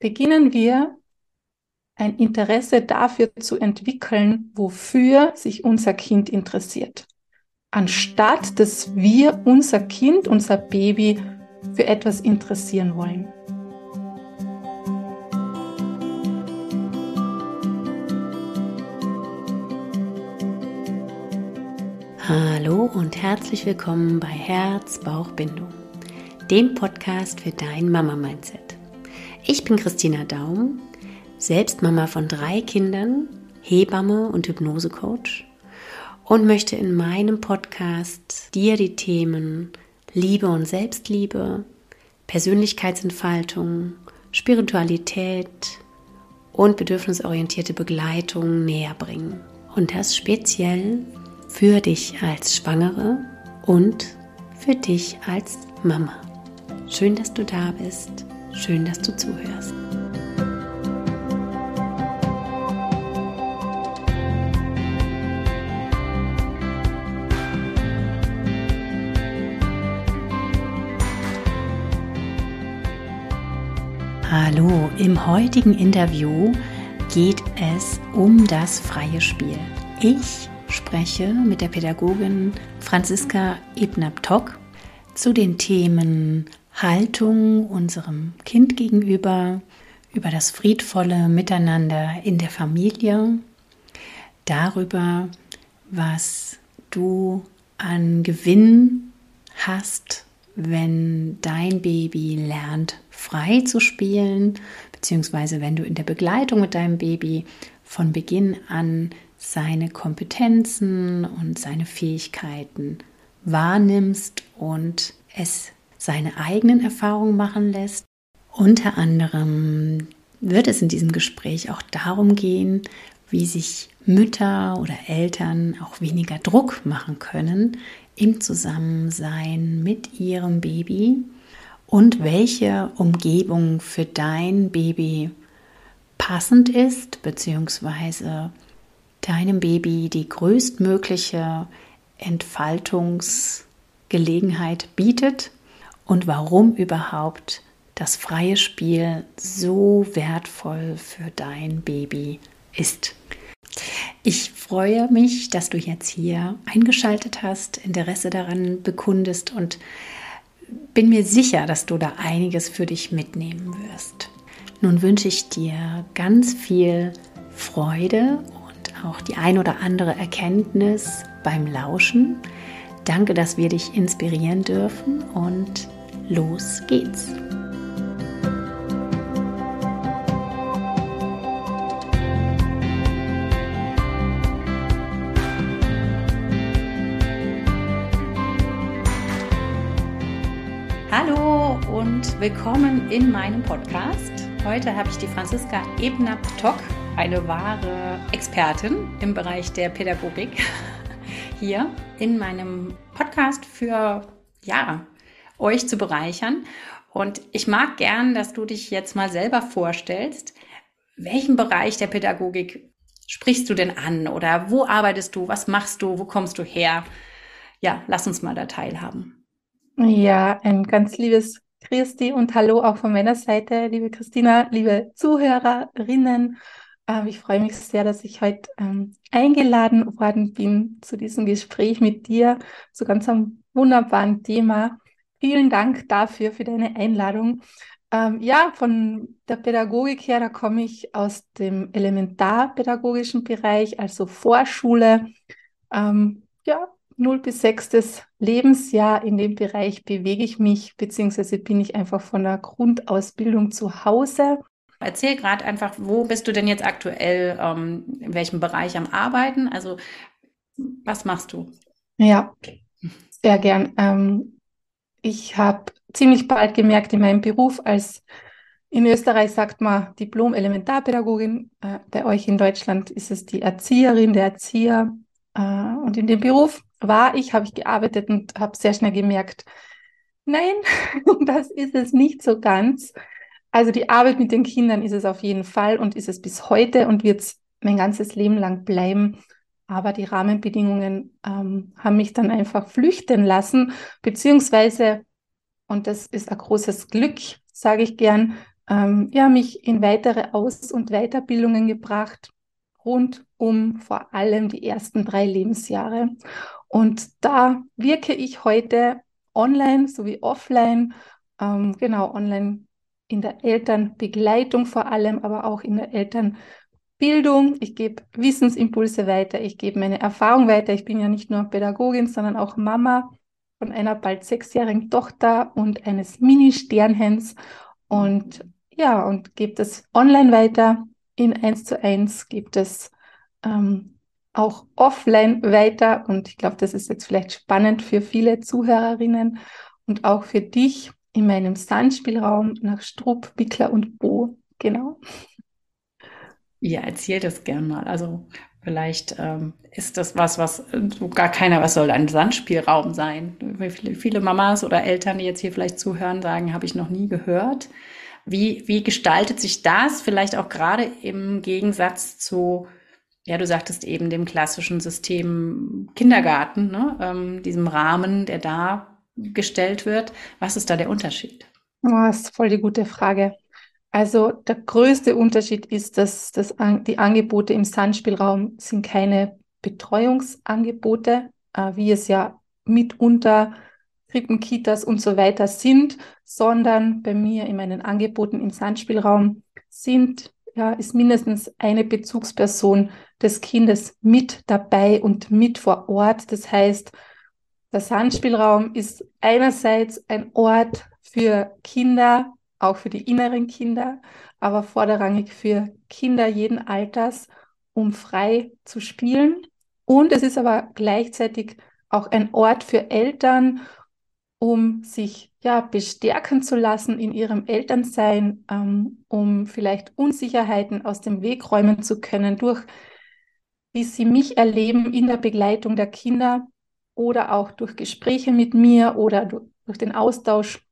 beginnen wir ein Interesse dafür zu entwickeln, wofür sich unser Kind interessiert. Anstatt dass wir unser Kind, unser Baby für etwas interessieren wollen. Hallo und herzlich willkommen bei Herz, Bauch, Bindung, dem Podcast für dein Mama-Mindset. Ich bin Christina Daum, selbst Mama von drei Kindern, Hebamme und Hypnosecoach und möchte in meinem Podcast dir die Themen Liebe und Selbstliebe, Persönlichkeitsentfaltung, Spiritualität und bedürfnisorientierte Begleitung näher bringen. Und das speziell für dich als Schwangere und für dich als Mama. Schön, dass du da bist. Schön, dass du zuhörst. Hallo, im heutigen Interview geht es um das freie Spiel. Ich spreche mit der Pädagogin Franziska Ebner-Tock zu den Themen Haltung unserem Kind gegenüber, über das friedvolle Miteinander in der Familie, darüber, was du an Gewinn hast, wenn dein Baby lernt, frei zu spielen, beziehungsweise wenn du in der Begleitung mit deinem Baby von Beginn an seine Kompetenzen und seine Fähigkeiten wahrnimmst und es seine eigenen Erfahrungen machen lässt. Unter anderem wird es in diesem Gespräch auch darum gehen, wie sich Mütter oder Eltern auch weniger Druck machen können im Zusammensein mit ihrem Baby und welche Umgebung für dein Baby passend ist, beziehungsweise deinem Baby die größtmögliche Entfaltungsgelegenheit bietet und warum überhaupt das freie Spiel so wertvoll für dein Baby ist. Ich freue mich, dass du jetzt hier eingeschaltet hast, Interesse daran bekundest und bin mir sicher, dass du da einiges für dich mitnehmen wirst. Nun wünsche ich dir ganz viel Freude auch die ein oder andere Erkenntnis beim Lauschen. Danke, dass wir dich inspirieren dürfen und los geht's. Hallo und willkommen in meinem Podcast. Heute habe ich die Franziska Ebner-Tock eine wahre Expertin im Bereich der Pädagogik hier in meinem Podcast für ja, euch zu bereichern. Und ich mag gern, dass du dich jetzt mal selber vorstellst, welchen Bereich der Pädagogik sprichst du denn an oder wo arbeitest du, was machst du, wo kommst du her? Ja, lass uns mal da teilhaben. Ja, ein ganz liebes Christi und Hallo auch von meiner Seite, liebe Christina, liebe Zuhörerinnen ähm, ich freue mich sehr, dass ich heute ähm, eingeladen worden bin zu diesem Gespräch mit dir zu ganz einem wunderbaren Thema. Vielen Dank dafür, für deine Einladung. Ähm, ja, von der Pädagogik her, da komme ich aus dem elementarpädagogischen Bereich, also Vorschule. Ähm, ja, 0 bis 6. Lebensjahr in dem Bereich bewege ich mich, beziehungsweise bin ich einfach von der Grundausbildung zu Hause. Erzähl gerade einfach, wo bist du denn jetzt aktuell, ähm, in welchem Bereich am Arbeiten? Also was machst du? Ja, sehr gern. Ich habe ziemlich bald gemerkt in meinem Beruf als in Österreich sagt man Diplom-Elementarpädagogin. Äh, bei euch in Deutschland ist es die Erzieherin, der Erzieher. Äh, und in dem Beruf war ich, habe ich gearbeitet und habe sehr schnell gemerkt, nein, das ist es nicht so ganz. Also die Arbeit mit den Kindern ist es auf jeden Fall und ist es bis heute und wird es mein ganzes Leben lang bleiben. Aber die Rahmenbedingungen ähm, haben mich dann einfach flüchten lassen, beziehungsweise, und das ist ein großes Glück, sage ich gern, ähm, ja, mich in weitere Aus- und Weiterbildungen gebracht, rund um vor allem die ersten drei Lebensjahre. Und da wirke ich heute online sowie offline, ähm, genau online in der Elternbegleitung vor allem, aber auch in der Elternbildung. Ich gebe Wissensimpulse weiter, ich gebe meine Erfahrung weiter. Ich bin ja nicht nur Pädagogin, sondern auch Mama von einer bald sechsjährigen Tochter und eines Mini-Sternhens und ja, und gebe das online weiter in eins zu eins, gibt es ähm, auch offline weiter und ich glaube, das ist jetzt vielleicht spannend für viele Zuhörerinnen und auch für dich in meinem Sandspielraum nach Strupp, Bickler und Bo. Genau. Ja, erzähl das gern mal. Also vielleicht ähm, ist das was, was so gar keiner, was soll ein Sandspielraum sein? Viele, viele Mamas oder Eltern, die jetzt hier vielleicht zuhören, sagen, habe ich noch nie gehört. Wie, wie gestaltet sich das vielleicht auch gerade im Gegensatz zu, ja, du sagtest eben dem klassischen System Kindergarten, ne? ähm, diesem Rahmen, der da gestellt wird. Was ist da der Unterschied? Oh, das ist voll die gute Frage. Also der größte Unterschied ist, dass, dass die Angebote im Sandspielraum sind keine Betreuungsangebote, äh, wie es ja mitunter Krippen, Kitas und so weiter sind, sondern bei mir in meinen Angeboten im Sandspielraum sind, ja, ist mindestens eine Bezugsperson des Kindes mit dabei und mit vor Ort. Das heißt, der Sandspielraum ist einerseits ein Ort für Kinder, auch für die inneren Kinder, aber vorderrangig für Kinder jeden Alters, um frei zu spielen. Und es ist aber gleichzeitig auch ein Ort für Eltern, um sich ja bestärken zu lassen in ihrem Elternsein, ähm, um vielleicht Unsicherheiten aus dem Weg räumen zu können durch wie sie mich erleben in der Begleitung der Kinder oder auch durch Gespräche mit mir oder durch den Austausch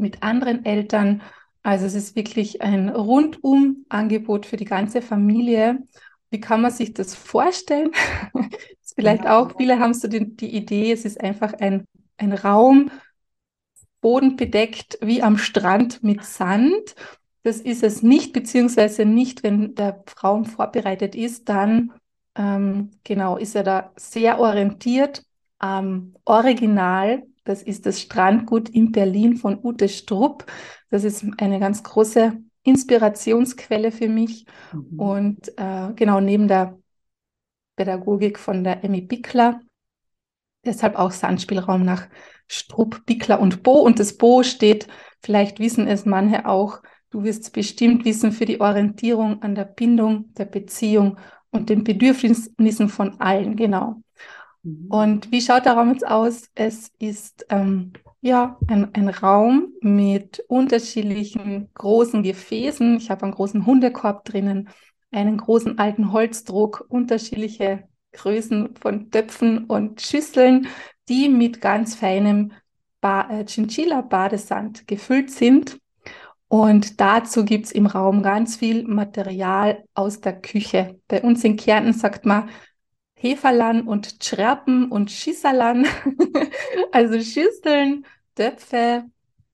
mit anderen Eltern. Also es ist wirklich ein Rundum-Angebot für die ganze Familie. Wie kann man sich das vorstellen? vielleicht ja. auch, viele haben so die, die Idee, es ist einfach ein, ein Raum, Boden bedeckt wie am Strand mit Sand. Das ist es nicht, beziehungsweise nicht, wenn der Raum vorbereitet ist, dann ähm, genau ist er da sehr orientiert am Original. Das ist das Strandgut in Berlin von Ute Strupp. Das ist eine ganz große Inspirationsquelle für mich. Mhm. Und äh, genau neben der Pädagogik von der Emmy Bickler. Deshalb auch Sandspielraum nach Strupp, Bickler und Bo. Und das Bo steht, vielleicht wissen es manche auch, du wirst es bestimmt wissen, für die Orientierung an der Bindung, der Beziehung und den Bedürfnissen von allen, genau. Mhm. Und wie schaut der Raum jetzt aus? Es ist ähm, ja ein, ein Raum mit unterschiedlichen großen Gefäßen. Ich habe einen großen Hundekorb drinnen, einen großen alten Holzdruck, unterschiedliche Größen von Töpfen und Schüsseln, die mit ganz feinem ba äh, Chinchilla-Badesand gefüllt sind. Und dazu gibt es im Raum ganz viel Material aus der Küche. Bei uns in Kärnten sagt man Heferlan und Tschrerpen und Schisserlan. also Schüsseln, Töpfe,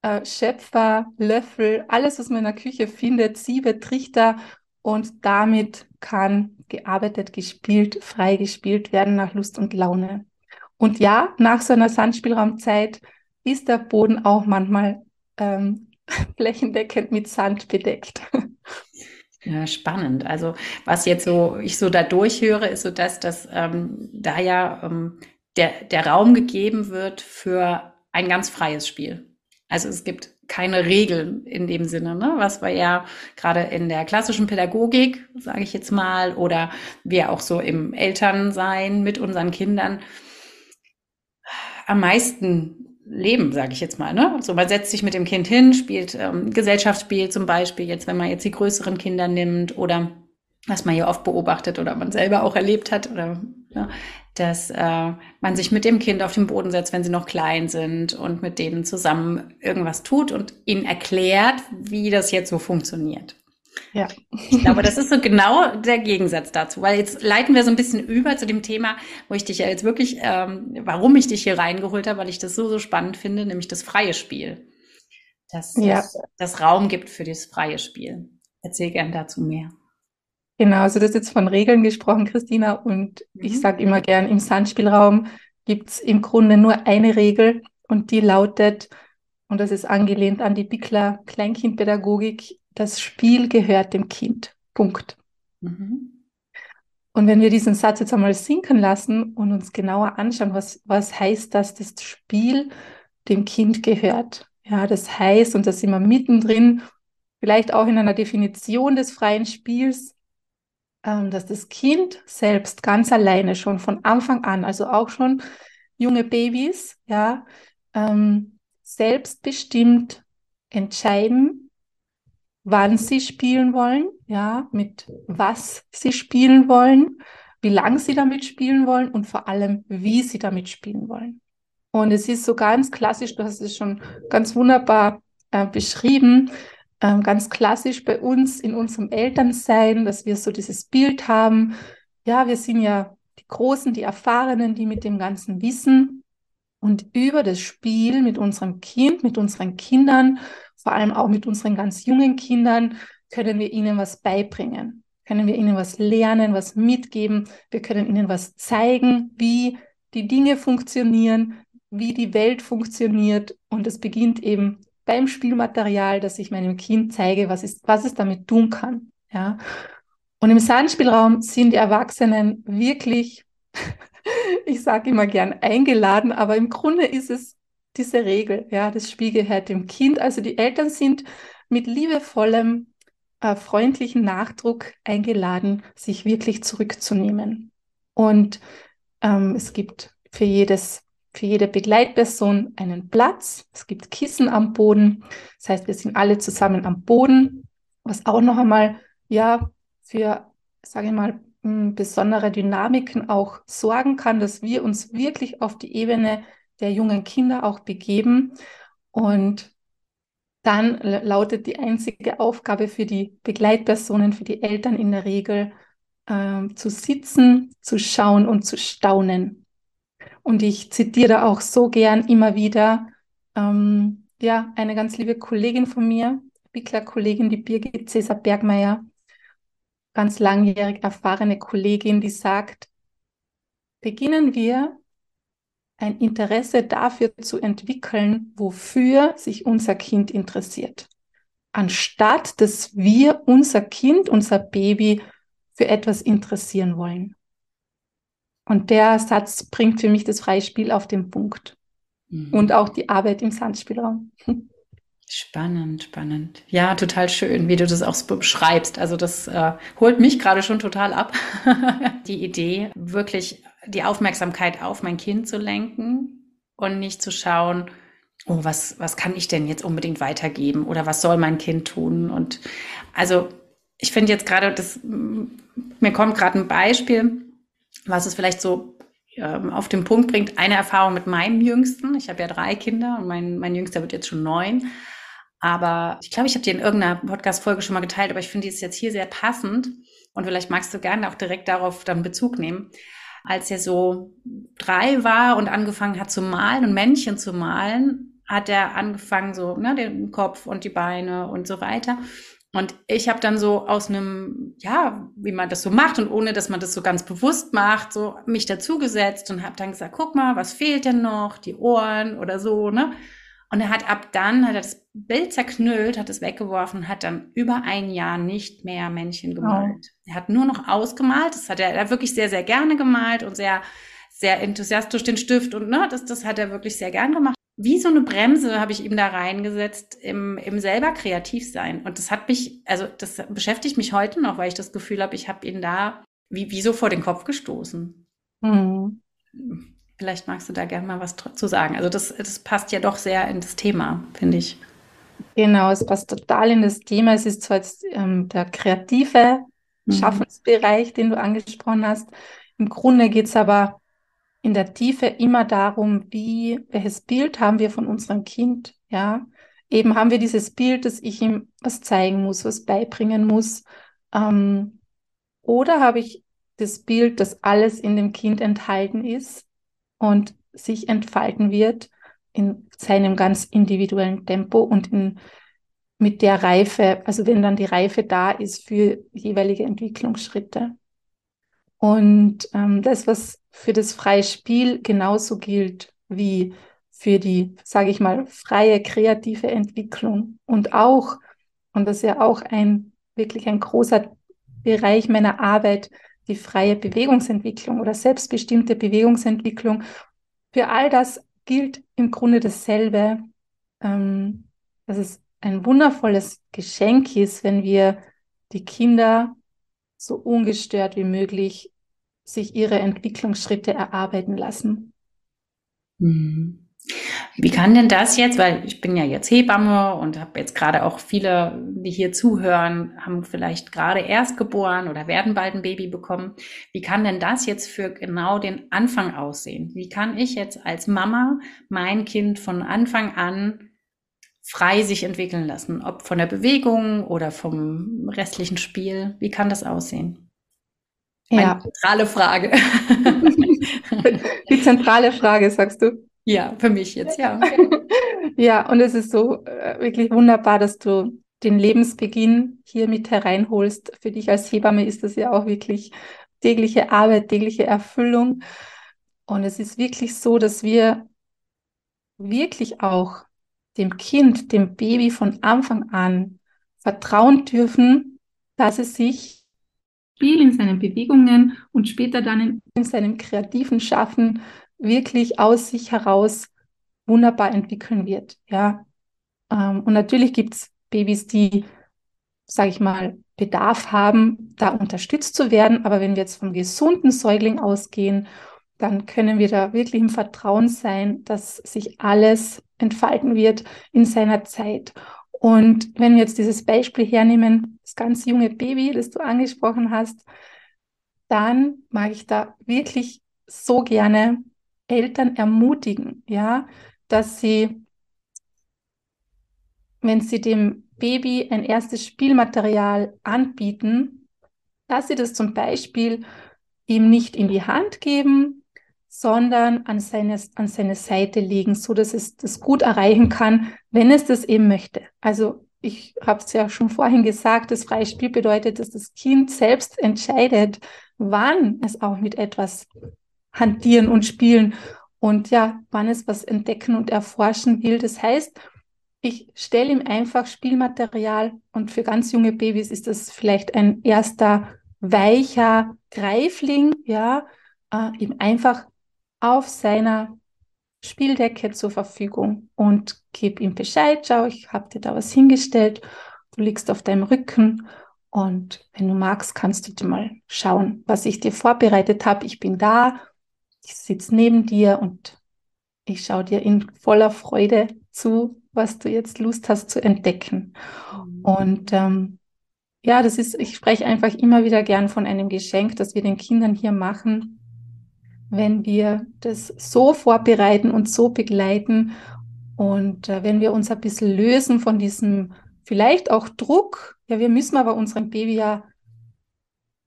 äh, Schöpfer, Löffel, alles, was man in der Küche findet, Siebe, Trichter. Und damit kann gearbeitet, gespielt, frei gespielt werden nach Lust und Laune. Und ja, nach so einer Sandspielraumzeit ist der Boden auch manchmal ähm, flächendeckend mit Sand bedeckt. Ja, spannend. Also was jetzt so ich so da durchhöre, ist so, dass dass ähm, da ja ähm, der, der Raum gegeben wird für ein ganz freies Spiel. Also es gibt keine Regeln in dem Sinne, ne? was wir ja gerade in der klassischen Pädagogik, sage ich jetzt mal, oder wir auch so im Elternsein mit unseren Kindern am meisten leben, sage ich jetzt mal. Ne? So, man setzt sich mit dem Kind hin, spielt ähm, Gesellschaftsspiel zum Beispiel, jetzt wenn man jetzt die größeren Kinder nimmt oder was man ja oft beobachtet oder man selber auch erlebt hat oder ja, dass äh, man sich mit dem Kind auf den Boden setzt, wenn sie noch klein sind und mit denen zusammen irgendwas tut und ihnen erklärt, wie das jetzt so funktioniert. Ja. Ich glaube, das ist so genau der Gegensatz dazu, weil jetzt leiten wir so ein bisschen über zu dem Thema, wo ich dich ja jetzt wirklich, ähm, warum ich dich hier reingeholt habe, weil ich das so, so spannend finde, nämlich das freie Spiel. dass ja. das Raum gibt für das freie Spiel. Erzähl gern dazu mehr. Genau, also das ist jetzt von Regeln gesprochen, Christina, und mhm. ich sage immer gern, im Sandspielraum gibt es im Grunde nur eine Regel und die lautet, und das ist angelehnt an die Bickler Kleinkindpädagogik, das Spiel gehört dem Kind. Punkt. Mhm. Und wenn wir diesen Satz jetzt einmal sinken lassen und uns genauer anschauen, was, was heißt das, das Spiel dem Kind gehört? Ja, das heißt, und da sind wir mittendrin, vielleicht auch in einer Definition des freien Spiels, ähm, dass das Kind selbst ganz alleine schon von Anfang an, also auch schon junge Babys, ja, ähm, selbstbestimmt entscheiden, wann sie spielen wollen, ja, mit was sie spielen wollen, wie lange sie damit spielen wollen und vor allem, wie sie damit spielen wollen. Und es ist so ganz klassisch, du hast es schon ganz wunderbar äh, beschrieben, ähm, ganz klassisch bei uns in unserem Elternsein, dass wir so dieses Bild haben, ja, wir sind ja die Großen, die Erfahrenen, die mit dem ganzen Wissen und über das Spiel mit unserem Kind, mit unseren Kindern, vor allem auch mit unseren ganz jungen Kindern, können wir ihnen was beibringen, können wir ihnen was lernen, was mitgeben, wir können ihnen was zeigen, wie die Dinge funktionieren, wie die Welt funktioniert. Und es beginnt eben beim Spielmaterial, dass ich meinem Kind zeige, was, ist, was es damit tun kann. Ja. Und im Sandspielraum sind die Erwachsenen wirklich ich sage immer gern eingeladen, aber im Grunde ist es diese Regel, ja, das Spiel gehört dem Kind. Also die Eltern sind mit liebevollem, äh, freundlichen Nachdruck eingeladen, sich wirklich zurückzunehmen. Und ähm, es gibt für jedes für jede Begleitperson einen Platz. Es gibt Kissen am Boden. Das heißt, wir sind alle zusammen am Boden, was auch noch einmal ja für, sage ich mal, besondere Dynamiken auch sorgen kann, dass wir uns wirklich auf die Ebene der jungen Kinder auch begeben. Und dann lautet die einzige Aufgabe für die Begleitpersonen, für die Eltern in der Regel, äh, zu sitzen, zu schauen und zu staunen. Und ich zitiere auch so gern immer wieder, ähm, ja, eine ganz liebe Kollegin von mir, Wickler-Kollegin, die Birgit Cäsar Bergmeier, ganz langjährig erfahrene Kollegin, die sagt, beginnen wir ein Interesse dafür zu entwickeln, wofür sich unser Kind interessiert, anstatt dass wir unser Kind, unser Baby für etwas interessieren wollen. Und der Satz bringt für mich das freie Spiel auf den Punkt. Mhm. Und auch die Arbeit im Sandspielraum. Spannend, spannend. Ja, total schön, wie du das auch so beschreibst. Also das äh, holt mich gerade schon total ab. die Idee, wirklich die Aufmerksamkeit auf mein Kind zu lenken und nicht zu schauen, oh, was, was kann ich denn jetzt unbedingt weitergeben oder was soll mein Kind tun? Und also ich finde jetzt gerade, das mir kommt gerade ein Beispiel, was es vielleicht so ähm, auf den Punkt bringt. Eine Erfahrung mit meinem Jüngsten. Ich habe ja drei Kinder und mein, mein Jüngster wird jetzt schon neun. Aber ich glaube, ich habe die in irgendeiner Podcast-Folge schon mal geteilt, aber ich finde die ist jetzt hier sehr passend. Und vielleicht magst du gerne auch direkt darauf dann Bezug nehmen. Als er so drei war und angefangen hat zu malen und Männchen zu malen, hat er angefangen so, ne, den Kopf und die Beine und so weiter. Und ich habe dann so aus einem, ja, wie man das so macht und ohne, dass man das so ganz bewusst macht, so mich dazugesetzt und habe dann gesagt, guck mal, was fehlt denn noch? Die Ohren oder so, ne? Und er hat ab dann, hat er das Bild zerknüllt, hat es weggeworfen, hat dann über ein Jahr nicht mehr Männchen gemalt. Oh. Er hat nur noch ausgemalt. Das hat er, er hat wirklich sehr, sehr gerne gemalt und sehr, sehr enthusiastisch den Stift und ne, das, das hat er wirklich sehr gern gemacht. Wie so eine Bremse habe ich ihm da reingesetzt im, im selber kreativ sein. Und das hat mich, also das beschäftigt mich heute noch, weil ich das Gefühl habe, ich habe ihn da wie, wie so vor den Kopf gestoßen. Mhm. Vielleicht magst du da gerne mal was zu sagen. Also das, das passt ja doch sehr in das Thema, finde ich. Genau, es passt total in das Thema. Es ist zwar jetzt ähm, der kreative mhm. Schaffensbereich, den du angesprochen hast. Im Grunde geht es aber in der Tiefe immer darum, wie, welches Bild haben wir von unserem Kind, ja. Eben haben wir dieses Bild, dass ich ihm was zeigen muss, was beibringen muss. Ähm, oder habe ich das Bild, dass alles in dem Kind enthalten ist und sich entfalten wird, in seinem ganz individuellen Tempo und in, mit der Reife, also wenn dann die Reife da ist für jeweilige Entwicklungsschritte. Und ähm, das, was für das freie Spiel genauso gilt wie für die, sage ich mal, freie kreative Entwicklung und auch, und das ist ja auch ein wirklich ein großer Bereich meiner Arbeit, die freie Bewegungsentwicklung oder selbstbestimmte Bewegungsentwicklung. Für all das gilt im Grunde dasselbe, ähm, dass es ein wundervolles Geschenk ist, wenn wir die Kinder so ungestört wie möglich sich ihre Entwicklungsschritte erarbeiten lassen. Mhm. Wie kann denn das jetzt, weil ich bin ja jetzt Hebamme und habe jetzt gerade auch viele, die hier zuhören, haben vielleicht gerade erst geboren oder werden bald ein Baby bekommen. Wie kann denn das jetzt für genau den Anfang aussehen? Wie kann ich jetzt als Mama mein Kind von Anfang an frei sich entwickeln lassen? Ob von der Bewegung oder vom restlichen Spiel? Wie kann das aussehen? Ja. Eine zentrale Frage. Die zentrale Frage, sagst du? Ja, für mich jetzt, ja. ja, und es ist so äh, wirklich wunderbar, dass du den Lebensbeginn hier mit hereinholst. Für dich als Hebamme ist das ja auch wirklich tägliche Arbeit, tägliche Erfüllung. Und es ist wirklich so, dass wir wirklich auch dem Kind, dem Baby von Anfang an vertrauen dürfen, dass es sich Spiel in seinen Bewegungen und später dann in, in seinem kreativen Schaffen wirklich aus sich heraus wunderbar entwickeln wird. Ja. Ähm, und natürlich gibt es Babys, die, sage ich mal, Bedarf haben, da unterstützt zu werden. Aber wenn wir jetzt vom gesunden Säugling ausgehen, dann können wir da wirklich im Vertrauen sein, dass sich alles entfalten wird in seiner Zeit. Und wenn wir jetzt dieses Beispiel hernehmen, das ganz junge Baby, das du angesprochen hast, dann mag ich da wirklich so gerne Eltern ermutigen, ja, dass sie, wenn sie dem Baby ein erstes Spielmaterial anbieten, dass sie das zum Beispiel ihm nicht in die Hand geben, sondern an seine, an seine Seite legen, so dass es das gut erreichen kann, wenn es das eben möchte. Also ich habe es ja schon vorhin gesagt, das freie Spiel bedeutet, dass das Kind selbst entscheidet, wann es auch mit etwas hantieren und spielen und ja, wann es was entdecken und erforschen will. Das heißt, ich stelle ihm einfach Spielmaterial und für ganz junge Babys ist das vielleicht ein erster weicher Greifling, ja, äh, ihm einfach auf seiner Spieldecke zur Verfügung und gebe ihm Bescheid, schau, ich habe dir da was hingestellt, du liegst auf deinem Rücken und wenn du magst, kannst du dir mal schauen, was ich dir vorbereitet habe. Ich bin da ich sitze neben dir und ich schaue dir in voller Freude zu, was du jetzt Lust hast zu entdecken. Mhm. Und ähm, ja, das ist, ich spreche einfach immer wieder gern von einem Geschenk, das wir den Kindern hier machen, wenn wir das so vorbereiten und so begleiten und äh, wenn wir uns ein bisschen lösen von diesem vielleicht auch Druck, ja, wir müssen aber unserem Baby ja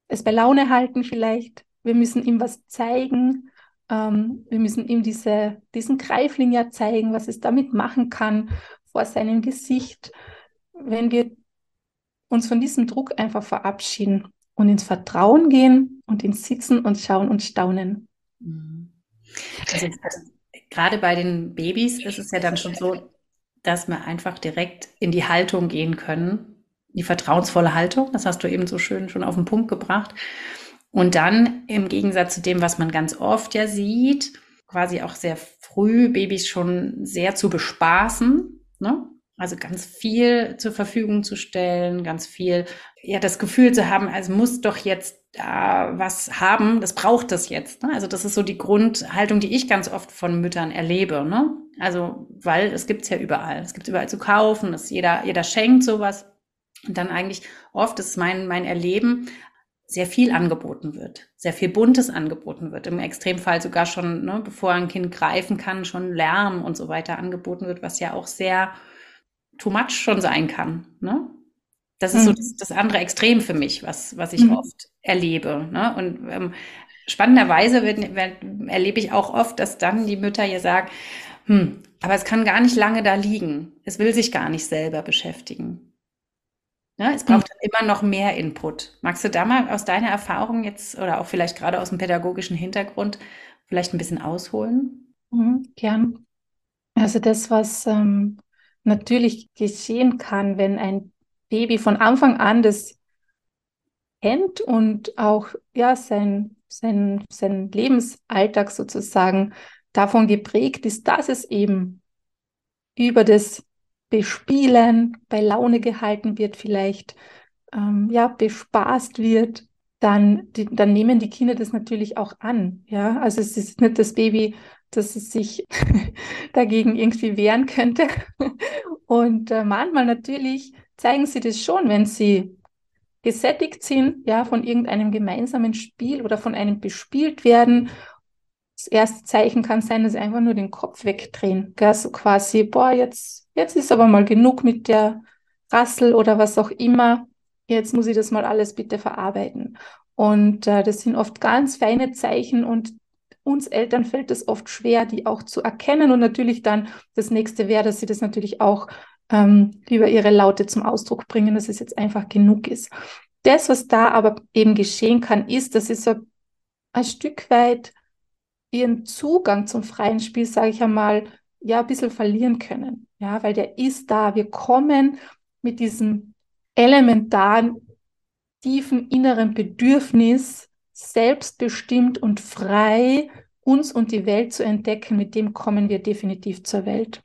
es bei Laune halten vielleicht, wir müssen ihm was zeigen ähm, wir müssen ihm diese, diesen Greifling ja zeigen, was es damit machen kann vor seinem Gesicht. Wenn wir uns von diesem Druck einfach verabschieden und ins Vertrauen gehen und ins Sitzen und Schauen und Staunen. Mhm. Also, gerade bei den Babys ist es ja dann schon so, dass wir einfach direkt in die Haltung gehen können, die vertrauensvolle Haltung. Das hast du eben so schön schon auf den Punkt gebracht. Und dann im Gegensatz zu dem, was man ganz oft ja sieht, quasi auch sehr früh Babys schon sehr zu bespaßen, ne? Also ganz viel zur Verfügung zu stellen, ganz viel, ja, das Gefühl zu haben, also muss doch jetzt da was haben, das braucht das jetzt. Ne? Also das ist so die Grundhaltung, die ich ganz oft von Müttern erlebe. Ne? Also, weil es gibt's ja überall. Es gibt überall zu kaufen, es jeder, jeder schenkt sowas. Und dann eigentlich oft ist mein, mein Erleben, sehr viel angeboten wird, sehr viel Buntes angeboten wird, im Extremfall sogar schon, ne, bevor ein Kind greifen kann, schon Lärm und so weiter angeboten wird, was ja auch sehr too much schon sein kann. Ne? Das ist mhm. so das, das, andere Extrem für mich, was, was ich mhm. oft erlebe. Ne? Und ähm, spannenderweise wird, wird, erlebe ich auch oft, dass dann die Mütter ja sagen, hm, aber es kann gar nicht lange da liegen. Es will sich gar nicht selber beschäftigen. Ja, es braucht mhm. immer noch mehr Input. Magst du da mal aus deiner Erfahrung jetzt oder auch vielleicht gerade aus dem pädagogischen Hintergrund vielleicht ein bisschen ausholen? Mhm, gern. Also das, was ähm, natürlich geschehen kann, wenn ein Baby von Anfang an das kennt und auch ja sein, sein, sein Lebensalltag sozusagen davon geprägt ist, dass es eben über das Bespielen, bei Laune gehalten wird, vielleicht ähm, ja bespaßt wird, dann, die, dann nehmen die Kinder das natürlich auch an. Ja, also es ist nicht das Baby, dass es sich dagegen irgendwie wehren könnte. Und äh, manchmal natürlich zeigen sie das schon, wenn sie gesättigt sind, ja, von irgendeinem gemeinsamen Spiel oder von einem bespielt werden. Das erste Zeichen kann sein, dass sie einfach nur den Kopf wegdrehen. Gell? So quasi, boah, jetzt, jetzt ist aber mal genug mit der Rassel oder was auch immer. Jetzt muss ich das mal alles bitte verarbeiten. Und äh, das sind oft ganz feine Zeichen und uns Eltern fällt es oft schwer, die auch zu erkennen. Und natürlich dann das nächste wäre, dass sie das natürlich auch ähm, über ihre Laute zum Ausdruck bringen, dass es jetzt einfach genug ist. Das, was da aber eben geschehen kann, ist, dass sie so ein Stück weit ihren Zugang zum freien Spiel, sage ich einmal, ja, ein bisschen verlieren können. Ja, weil der ist da. Wir kommen mit diesem elementaren, tiefen inneren Bedürfnis, selbstbestimmt und frei uns und die Welt zu entdecken, mit dem kommen wir definitiv zur Welt.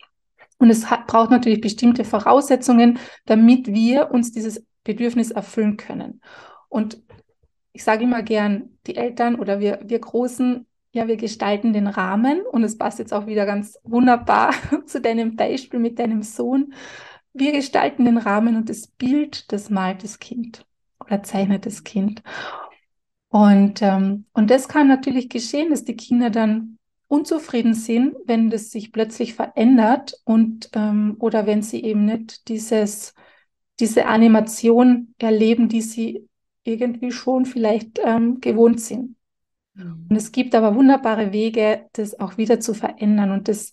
Und es hat, braucht natürlich bestimmte Voraussetzungen, damit wir uns dieses Bedürfnis erfüllen können. Und ich sage immer gern, die Eltern oder wir, wir Großen, ja, wir gestalten den Rahmen und es passt jetzt auch wieder ganz wunderbar zu deinem Beispiel mit deinem Sohn. Wir gestalten den Rahmen und das Bild, das malt das Kind oder zeichnet das Kind. Und, ähm, und das kann natürlich geschehen, dass die Kinder dann unzufrieden sind, wenn das sich plötzlich verändert und ähm, oder wenn sie eben nicht dieses, diese Animation erleben, die sie irgendwie schon vielleicht ähm, gewohnt sind. Mhm. Und es gibt aber wunderbare Wege, das auch wieder zu verändern. Und das,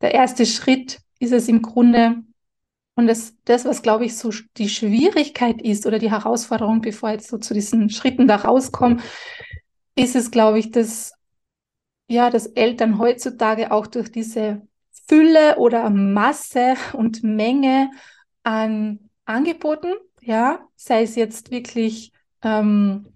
der erste Schritt ist es im Grunde, und das, das, was glaube ich so die Schwierigkeit ist oder die Herausforderung, bevor jetzt so zu diesen Schritten da rauskommen, ist es, glaube ich, das ja, dass Eltern heutzutage auch durch diese Fülle oder Masse und Menge an Angeboten, ja, sei es jetzt wirklich ähm,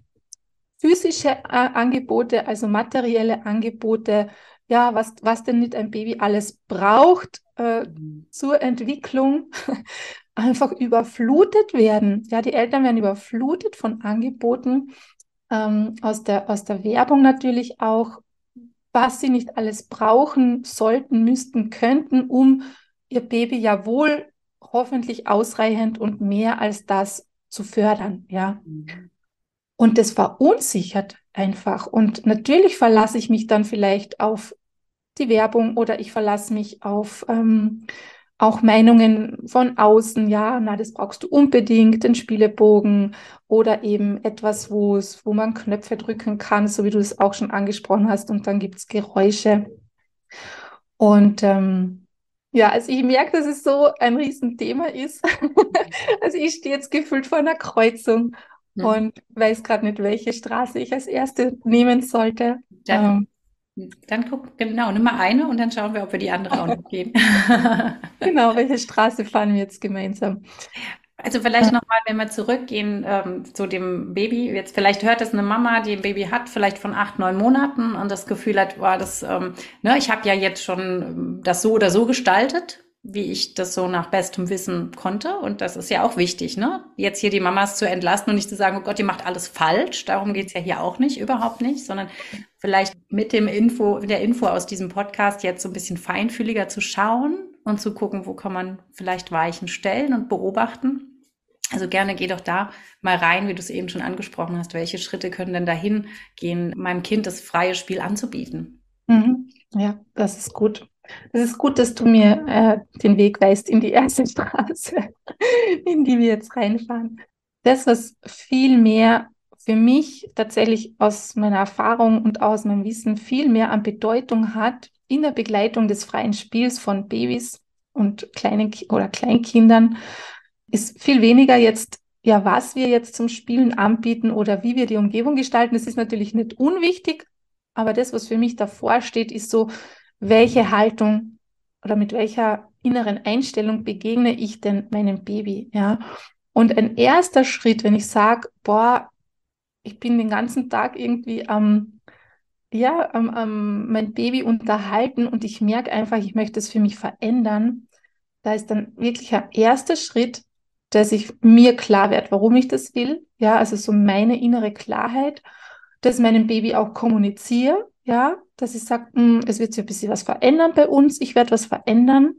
physische äh, Angebote, also materielle Angebote, ja, was, was denn nicht ein Baby alles braucht äh, mhm. zur Entwicklung, einfach überflutet werden. Ja, die Eltern werden überflutet von Angeboten, ähm, aus, der, aus der Werbung natürlich auch was sie nicht alles brauchen sollten, müssten, könnten, um ihr Baby ja wohl hoffentlich ausreichend und mehr als das zu fördern, ja. Mhm. Und das verunsichert einfach. Und natürlich verlasse ich mich dann vielleicht auf die Werbung oder ich verlasse mich auf ähm, auch Meinungen von außen, ja, na, das brauchst du unbedingt, den Spielebogen oder eben etwas, wo es, wo man Knöpfe drücken kann, so wie du es auch schon angesprochen hast, und dann gibt es Geräusche. Und ähm, ja, also ich merke, dass es so ein Riesenthema ist. also ich stehe jetzt gefühlt vor einer Kreuzung mhm. und weiß gerade nicht, welche Straße ich als erste nehmen sollte. Ja. Ähm, dann guck, genau, nimm mal eine und dann schauen wir, ob wir die andere auch noch gehen. genau, welche Straße fahren wir jetzt gemeinsam? Also vielleicht nochmal, wenn wir zurückgehen ähm, zu dem Baby. Jetzt vielleicht hört es eine Mama, die ein Baby hat, vielleicht von acht, neun Monaten und das Gefühl hat, war das, ähm, ne, ich habe ja jetzt schon ähm, das so oder so gestaltet wie ich das so nach bestem Wissen konnte. Und das ist ja auch wichtig, ne? Jetzt hier die Mamas zu entlasten und nicht zu sagen, oh Gott, ihr macht alles falsch. Darum geht's ja hier auch nicht, überhaupt nicht, sondern vielleicht mit dem Info, der Info aus diesem Podcast jetzt so ein bisschen feinfühliger zu schauen und zu gucken, wo kann man vielleicht Weichen stellen und beobachten. Also gerne geh doch da mal rein, wie du es eben schon angesprochen hast. Welche Schritte können denn dahin gehen, meinem Kind das freie Spiel anzubieten? Mhm. Ja, das ist gut. Es ist gut, dass du mir äh, den Weg weißt in die erste Straße, in die wir jetzt reinfahren. Das, was viel mehr für mich tatsächlich aus meiner Erfahrung und aus meinem Wissen viel mehr an Bedeutung hat, in der Begleitung des freien Spiels von Babys und kleinen oder Kleinkindern ist viel weniger jetzt, ja, was wir jetzt zum Spielen anbieten oder wie wir die Umgebung gestalten. Das ist natürlich nicht unwichtig, aber das, was für mich davor steht, ist so, welche Haltung oder mit welcher inneren Einstellung begegne ich denn meinem Baby, ja? Und ein erster Schritt, wenn ich sage, boah, ich bin den ganzen Tag irgendwie am, ja, am, am mein Baby unterhalten und ich merke einfach, ich möchte es für mich verändern, da ist dann wirklich ein erster Schritt, dass ich mir klar werde, warum ich das will. Ja, also so meine innere Klarheit, dass meinem Baby auch kommuniziere, ja, dass ich sage, hm, es wird sich ein bisschen was verändern bei uns, ich werde was verändern,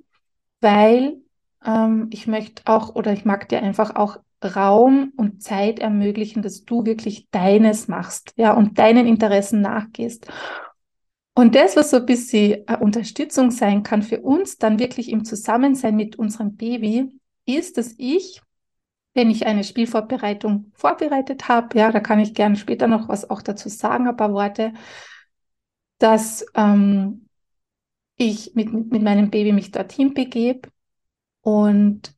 weil ähm, ich möchte auch oder ich mag dir einfach auch Raum und Zeit ermöglichen, dass du wirklich deines machst, ja, und deinen Interessen nachgehst. Und das, was so ein bisschen Unterstützung sein kann für uns, dann wirklich im Zusammensein mit unserem Baby, ist, dass ich, wenn ich eine Spielvorbereitung vorbereitet habe, ja, da kann ich gerne später noch was auch dazu sagen, ein paar Worte, dass ähm, ich mit, mit meinem Baby mich dorthin begebe und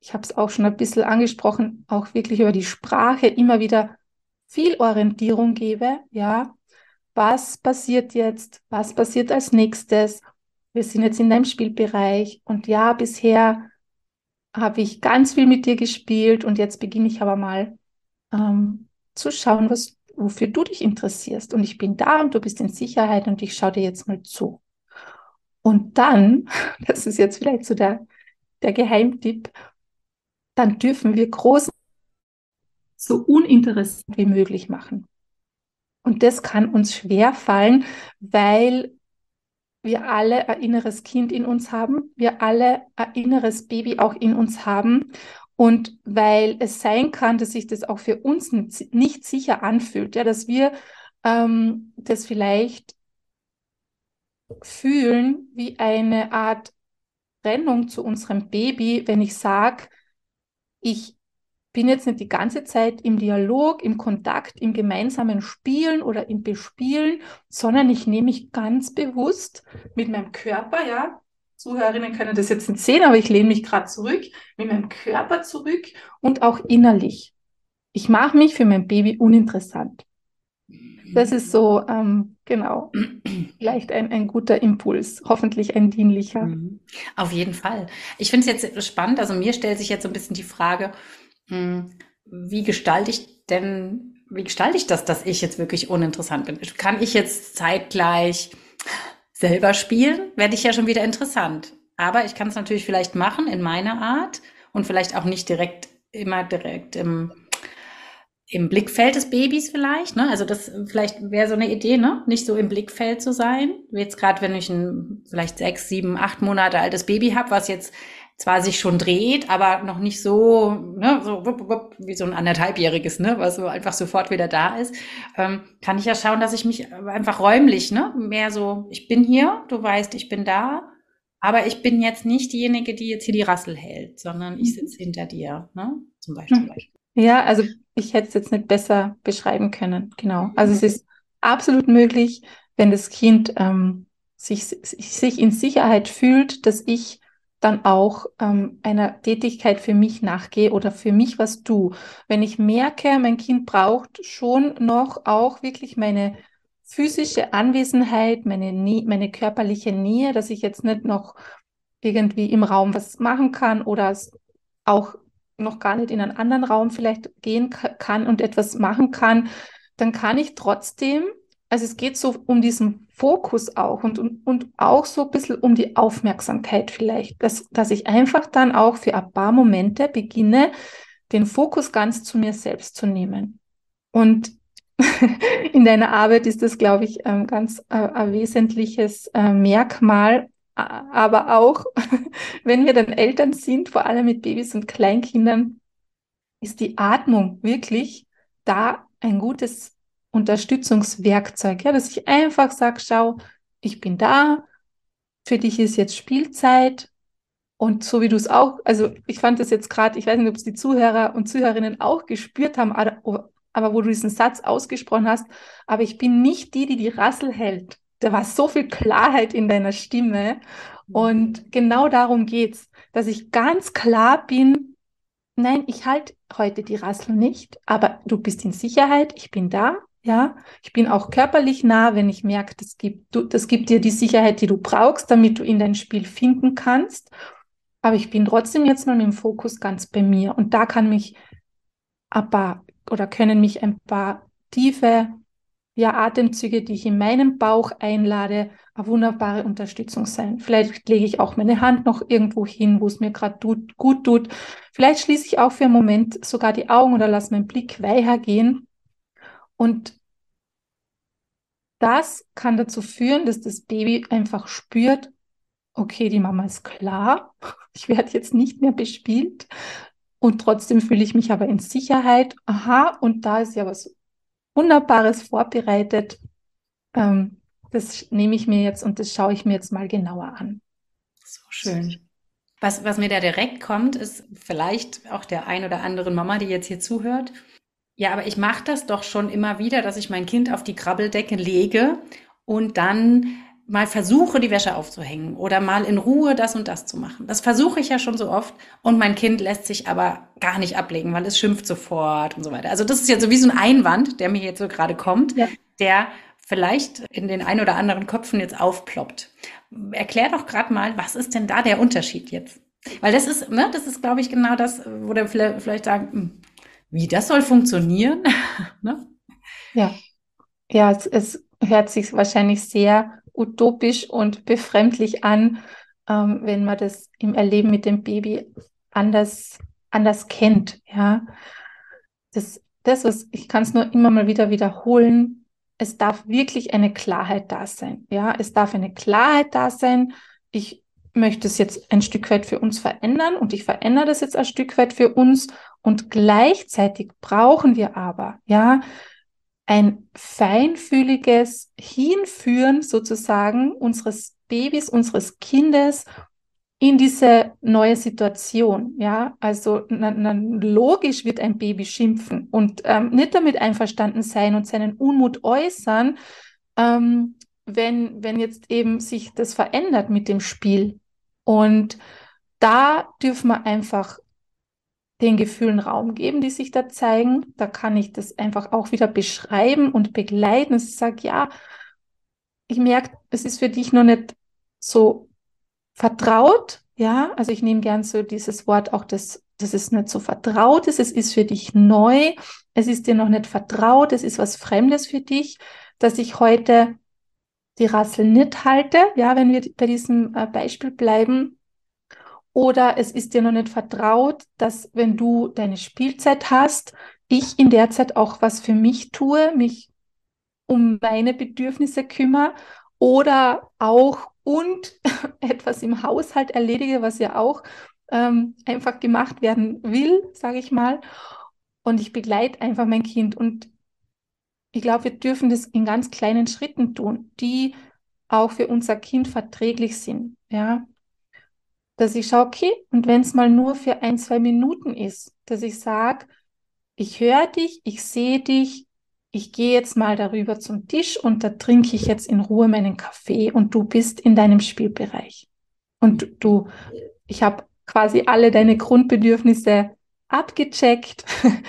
ich habe es auch schon ein bisschen angesprochen, auch wirklich über die Sprache immer wieder viel Orientierung gebe, ja, was passiert jetzt, was passiert als nächstes. Wir sind jetzt in deinem Spielbereich. Und ja, bisher habe ich ganz viel mit dir gespielt. Und jetzt beginne ich aber mal ähm, zu schauen, was, wofür du dich interessierst. Und ich bin da und du bist in Sicherheit und ich schaue dir jetzt mal zu. Und dann, das ist jetzt vielleicht so der, der Geheimtipp, dann dürfen wir groß so uninteressant wie möglich machen. Und das kann uns schwer fallen, weil wir alle ein inneres Kind in uns haben, wir alle ein inneres Baby auch in uns haben. Und weil es sein kann, dass sich das auch für uns nicht sicher anfühlt, ja, dass wir ähm, das vielleicht fühlen wie eine Art Trennung zu unserem Baby, wenn ich sage, ich bin jetzt nicht die ganze Zeit im Dialog, im Kontakt, im gemeinsamen Spielen oder im Bespielen, sondern ich nehme mich ganz bewusst mit meinem Körper, ja, Zuhörerinnen können das jetzt nicht sehen, aber ich lehne mich gerade zurück, mit meinem Körper zurück und auch innerlich. Ich mache mich für mein Baby uninteressant. Das ist so, ähm, genau, vielleicht ein, ein guter Impuls, hoffentlich ein dienlicher. Mhm. Auf jeden Fall. Ich finde es jetzt spannend, also mir stellt sich jetzt so ein bisschen die Frage, hm, wie gestalte ich denn, wie gestalte ich das, dass ich jetzt wirklich uninteressant bin? Kann ich jetzt zeitgleich selber spielen? Werde ich ja schon wieder interessant. Aber ich kann es natürlich vielleicht machen in meiner Art und vielleicht auch nicht direkt immer direkt im, im Blickfeld des Babys vielleicht. Ne? Also das vielleicht wäre so eine Idee, ne? nicht so im Blickfeld zu sein. Jetzt gerade, wenn ich ein vielleicht sechs, sieben, acht Monate altes Baby habe, was jetzt zwar sich schon dreht, aber noch nicht so, ne, so wupp, wupp, wie so ein anderthalbjähriges, ne, was so einfach sofort wieder da ist, ähm, kann ich ja schauen, dass ich mich einfach räumlich, ne, mehr so, ich bin hier, du weißt, ich bin da, aber ich bin jetzt nicht diejenige, die jetzt hier die Rassel hält, sondern ich mhm. sitze hinter dir, ne, zum Beispiel. Mhm. Ja, also ich hätte es jetzt nicht besser beschreiben können, genau. Also es ist absolut möglich, wenn das Kind ähm, sich, sich in Sicherheit fühlt, dass ich dann auch ähm, einer Tätigkeit für mich nachgehe oder für mich was tue. Wenn ich merke, mein Kind braucht schon noch auch wirklich meine physische Anwesenheit, meine, meine körperliche Nähe, dass ich jetzt nicht noch irgendwie im Raum was machen kann oder auch noch gar nicht in einen anderen Raum vielleicht gehen kann und etwas machen kann, dann kann ich trotzdem also es geht so um diesen Fokus auch und, und, und auch so ein bisschen um die Aufmerksamkeit vielleicht, dass, dass ich einfach dann auch für ein paar Momente beginne, den Fokus ganz zu mir selbst zu nehmen. Und in deiner Arbeit ist das, glaube ich, ähm, ganz äh, ein wesentliches äh, Merkmal. Aber auch, wenn wir dann Eltern sind, vor allem mit Babys und Kleinkindern, ist die Atmung wirklich da ein gutes Unterstützungswerkzeug, ja, dass ich einfach sage, schau, ich bin da, für dich ist jetzt Spielzeit und so wie du es auch, also ich fand das jetzt gerade, ich weiß nicht, ob es die Zuhörer und Zuhörerinnen auch gespürt haben, aber, aber wo du diesen Satz ausgesprochen hast, aber ich bin nicht die, die die Rassel hält. da war so viel Klarheit in deiner Stimme. Und genau darum geht's, dass ich ganz klar bin, nein, ich halte heute die Rassel nicht, aber du bist in Sicherheit, ich bin da, ja. Ich bin auch körperlich nah, wenn ich merke, das gibt, du, das gibt dir die Sicherheit, die du brauchst, damit du in dein Spiel finden kannst. Aber ich bin trotzdem jetzt mal mit dem Fokus ganz bei mir. Und da kann mich ein paar oder können mich ein paar tiefe ja, Atemzüge, die ich in meinem Bauch einlade, eine wunderbare Unterstützung sein. Vielleicht lege ich auch meine Hand noch irgendwo hin, wo es mir gerade gut tut. Vielleicht schließe ich auch für einen Moment sogar die Augen oder lasse meinen Blick weicher gehen. Und das kann dazu führen, dass das Baby einfach spürt, okay, die Mama ist klar, ich werde jetzt nicht mehr bespielt und trotzdem fühle ich mich aber in Sicherheit. Aha, und da ist ja was Wunderbares vorbereitet. Ähm, das nehme ich mir jetzt und das schaue ich mir jetzt mal genauer an. So schön. Was, was mir da direkt kommt, ist vielleicht auch der ein oder anderen Mama, die jetzt hier zuhört. Ja, aber ich mache das doch schon immer wieder, dass ich mein Kind auf die Krabbeldecke lege und dann mal versuche, die Wäsche aufzuhängen oder mal in Ruhe das und das zu machen. Das versuche ich ja schon so oft und mein Kind lässt sich aber gar nicht ablegen, weil es schimpft sofort und so weiter. Also das ist jetzt so wie so ein Einwand, der mir jetzt so gerade kommt, ja. der vielleicht in den ein oder anderen Köpfen jetzt aufploppt. Erklär doch gerade mal, was ist denn da der Unterschied jetzt? Weil das ist, ne, das ist, glaube ich, genau das, wo der vielleicht, vielleicht sagen, hm, wie das soll funktionieren. ne? Ja, ja, es, es hört sich wahrscheinlich sehr utopisch und befremdlich an, ähm, wenn man das im Erleben mit dem Baby anders, anders kennt. Ja, das, das was ich kann es nur immer mal wieder wiederholen. Es darf wirklich eine Klarheit da sein. Ja, es darf eine Klarheit da sein. Ich möchte es jetzt ein Stück weit für uns verändern und ich verändere das jetzt ein Stück weit für uns und gleichzeitig brauchen wir aber, ja, ein feinfühliges Hinführen sozusagen unseres Babys, unseres Kindes in diese neue Situation. Ja, also na, na, logisch wird ein Baby schimpfen und ähm, nicht damit einverstanden sein und seinen Unmut äußern, ähm, wenn, wenn jetzt eben sich das verändert mit dem Spiel. Und da dürfen wir einfach den Gefühlen Raum geben, die sich da zeigen. Da kann ich das einfach auch wieder beschreiben und begleiten. Ich sage, ja, ich merke, es ist für dich noch nicht so vertraut. Ja, also ich nehme gern so dieses Wort auch, das, das ist nicht so vertraut ist. Es ist für dich neu. Es ist dir noch nicht vertraut. Es ist was Fremdes für dich, dass ich heute die Rassel nicht halte. Ja, wenn wir bei diesem äh, Beispiel bleiben, oder es ist dir noch nicht vertraut, dass wenn du deine Spielzeit hast, ich in der Zeit auch was für mich tue, mich um meine Bedürfnisse kümmere oder auch und etwas im Haushalt erledige, was ja auch ähm, einfach gemacht werden will, sage ich mal. Und ich begleite einfach mein Kind. Und ich glaube, wir dürfen das in ganz kleinen Schritten tun, die auch für unser Kind verträglich sind. Ja, dass ich schaue, okay, und wenn es mal nur für ein, zwei Minuten ist, dass ich sage, ich höre dich, ich sehe dich, ich gehe jetzt mal darüber zum Tisch und da trinke ich jetzt in Ruhe meinen Kaffee und du bist in deinem Spielbereich. Und du, ich habe quasi alle deine Grundbedürfnisse abgecheckt.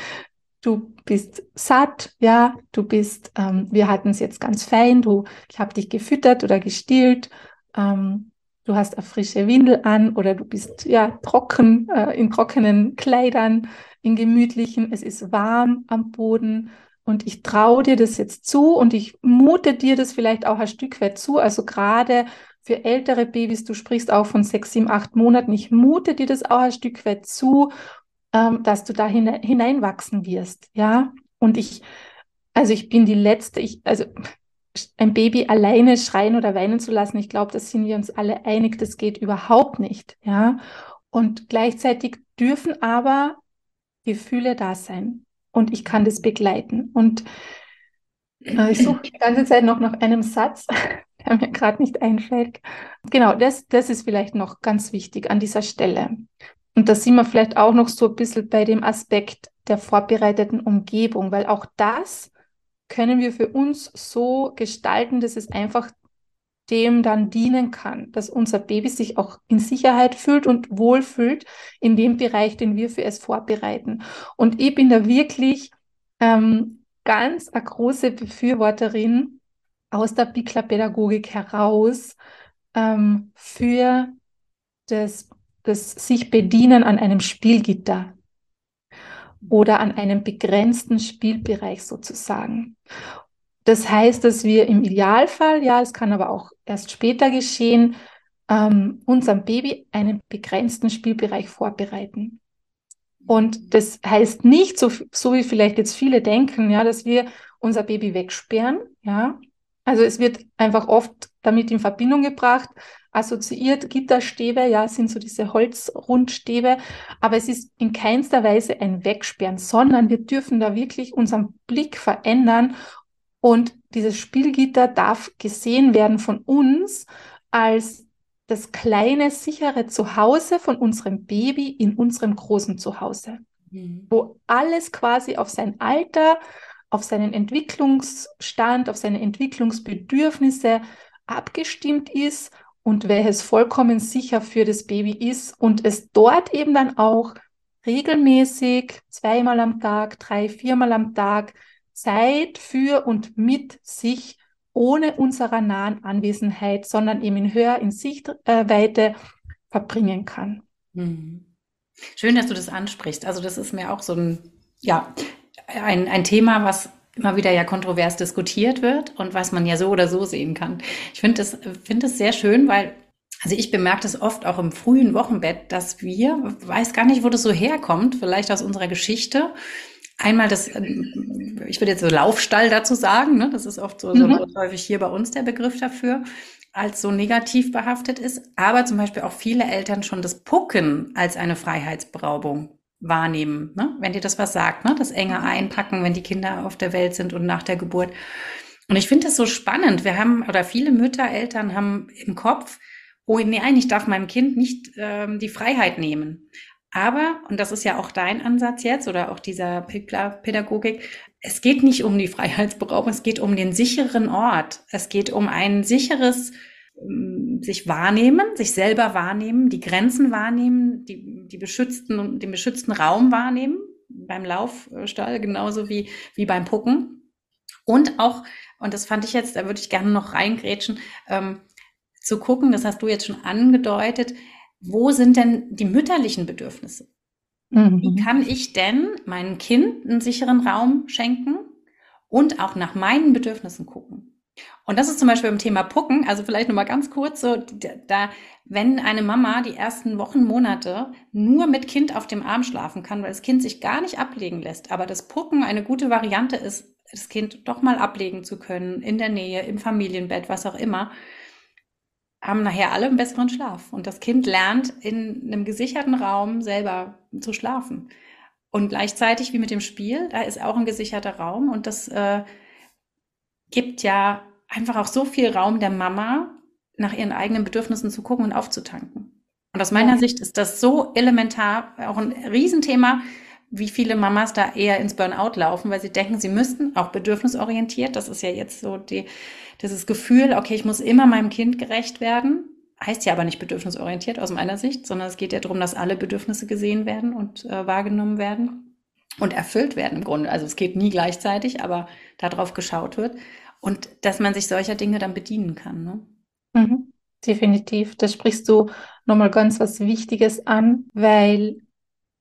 Du bist satt, ja, du bist, ähm, wir hatten es jetzt ganz fein, du, ich habe dich gefüttert oder gestillt, ähm, du hast eine frische Windel an oder du bist ja trocken, äh, in trockenen Kleidern, in gemütlichen, es ist warm am Boden und ich traue dir das jetzt zu und ich mute dir das vielleicht auch ein Stück weit zu. Also gerade für ältere Babys, du sprichst auch von sechs, sieben, acht Monaten, ich mute dir das auch ein Stück weit zu, ähm, dass du da hineinwachsen wirst, ja. Und ich, also ich bin die letzte, ich, also ein Baby alleine schreien oder weinen zu lassen, ich glaube, das sind wir uns alle einig, das geht überhaupt nicht, ja. Und gleichzeitig dürfen aber Gefühle da sein und ich kann das begleiten. Und äh, ich suche die ganze Zeit noch nach einem Satz, der mir gerade nicht einfällt. Genau, das, das ist vielleicht noch ganz wichtig an dieser Stelle. Und da sind wir vielleicht auch noch so ein bisschen bei dem Aspekt der vorbereiteten Umgebung, weil auch das können wir für uns so gestalten, dass es einfach dem dann dienen kann, dass unser Baby sich auch in Sicherheit fühlt und wohlfühlt in dem Bereich, den wir für es vorbereiten. Und ich bin da wirklich ähm, ganz eine große Befürworterin aus der Bikla-Pädagogik heraus ähm, für das, das sich bedienen an einem Spielgitter oder an einem begrenzten Spielbereich sozusagen. Das heißt, dass wir im Idealfall, ja, es kann aber auch erst später geschehen, ähm, unserem Baby einen begrenzten Spielbereich vorbereiten. Und das heißt nicht, so, so wie vielleicht jetzt viele denken, ja, dass wir unser Baby wegsperren, ja. Also es wird einfach oft damit in Verbindung gebracht, assoziiert. Gitterstäbe, ja, sind so diese Holzrundstäbe, aber es ist in keinster Weise ein Wegsperren, sondern wir dürfen da wirklich unseren Blick verändern. Und dieses Spielgitter darf gesehen werden von uns als das kleine, sichere Zuhause von unserem Baby in unserem großen Zuhause, mhm. wo alles quasi auf sein Alter, auf seinen Entwicklungsstand, auf seine Entwicklungsbedürfnisse abgestimmt ist und welches vollkommen sicher für das Baby ist und es dort eben dann auch regelmäßig zweimal am Tag, drei, viermal am Tag Zeit für und mit sich ohne unserer nahen Anwesenheit, sondern eben in Hör, in Sichtweite verbringen kann. Mhm. Schön, dass du das ansprichst. Also das ist mir auch so ein, ja, ein, ein Thema, was immer wieder ja kontrovers diskutiert wird und was man ja so oder so sehen kann. Ich finde das, finde das sehr schön, weil also ich bemerke das oft auch im frühen Wochenbett, dass wir, weiß gar nicht, wo das so herkommt, vielleicht aus unserer Geschichte, Einmal das, ähm, ich würde jetzt so Laufstall dazu sagen, ne? das ist oft so, so mhm. häufig hier bei uns der Begriff dafür, als so negativ behaftet ist, aber zum Beispiel auch viele Eltern schon das Pucken als eine Freiheitsberaubung wahrnehmen, ne? wenn dir das was sagt, ne? das enge mhm. Einpacken, wenn die Kinder auf der Welt sind und nach der Geburt. Und ich finde das so spannend. Wir haben, oder viele Mütter, Eltern haben im Kopf, oh nee, eigentlich darf meinem Kind nicht ähm, die Freiheit nehmen. Aber, und das ist ja auch dein Ansatz jetzt oder auch dieser Pädagogik, es geht nicht um die Freiheitsberaubung, es geht um den sicheren Ort. Es geht um ein sicheres sich wahrnehmen, sich selber wahrnehmen, die Grenzen wahrnehmen, die, die beschützten, den beschützten Raum wahrnehmen, beim Laufstall genauso wie, wie beim Pucken. Und auch, und das fand ich jetzt, da würde ich gerne noch reingrätschen, ähm, zu gucken, das hast du jetzt schon angedeutet, wo sind denn die mütterlichen Bedürfnisse? Mhm. Wie kann ich denn meinem Kind einen sicheren Raum schenken und auch nach meinen Bedürfnissen gucken? Und das ist zum Beispiel beim Thema Pucken, also vielleicht nochmal ganz kurz so, da, wenn eine Mama die ersten Wochen, Monate nur mit Kind auf dem Arm schlafen kann, weil das Kind sich gar nicht ablegen lässt, aber das Pucken eine gute Variante ist, das Kind doch mal ablegen zu können, in der Nähe, im Familienbett, was auch immer, haben nachher alle einen besseren Schlaf. Und das Kind lernt in einem gesicherten Raum selber zu schlafen. Und gleichzeitig wie mit dem Spiel, da ist auch ein gesicherter Raum und das äh, gibt ja einfach auch so viel Raum der Mama, nach ihren eigenen Bedürfnissen zu gucken und aufzutanken. Und aus meiner Sicht ist das so elementar, auch ein Riesenthema, wie viele Mamas da eher ins Burnout laufen, weil sie denken, sie müssten auch bedürfnisorientiert. Das ist ja jetzt so die, dieses Gefühl, okay, ich muss immer meinem Kind gerecht werden. Heißt ja aber nicht bedürfnisorientiert aus meiner Sicht, sondern es geht ja darum, dass alle Bedürfnisse gesehen werden und äh, wahrgenommen werden und erfüllt werden im Grunde. Also es geht nie gleichzeitig, aber darauf geschaut wird und dass man sich solcher Dinge dann bedienen kann. Ne? Mhm, definitiv. Da sprichst du nochmal ganz was Wichtiges an, weil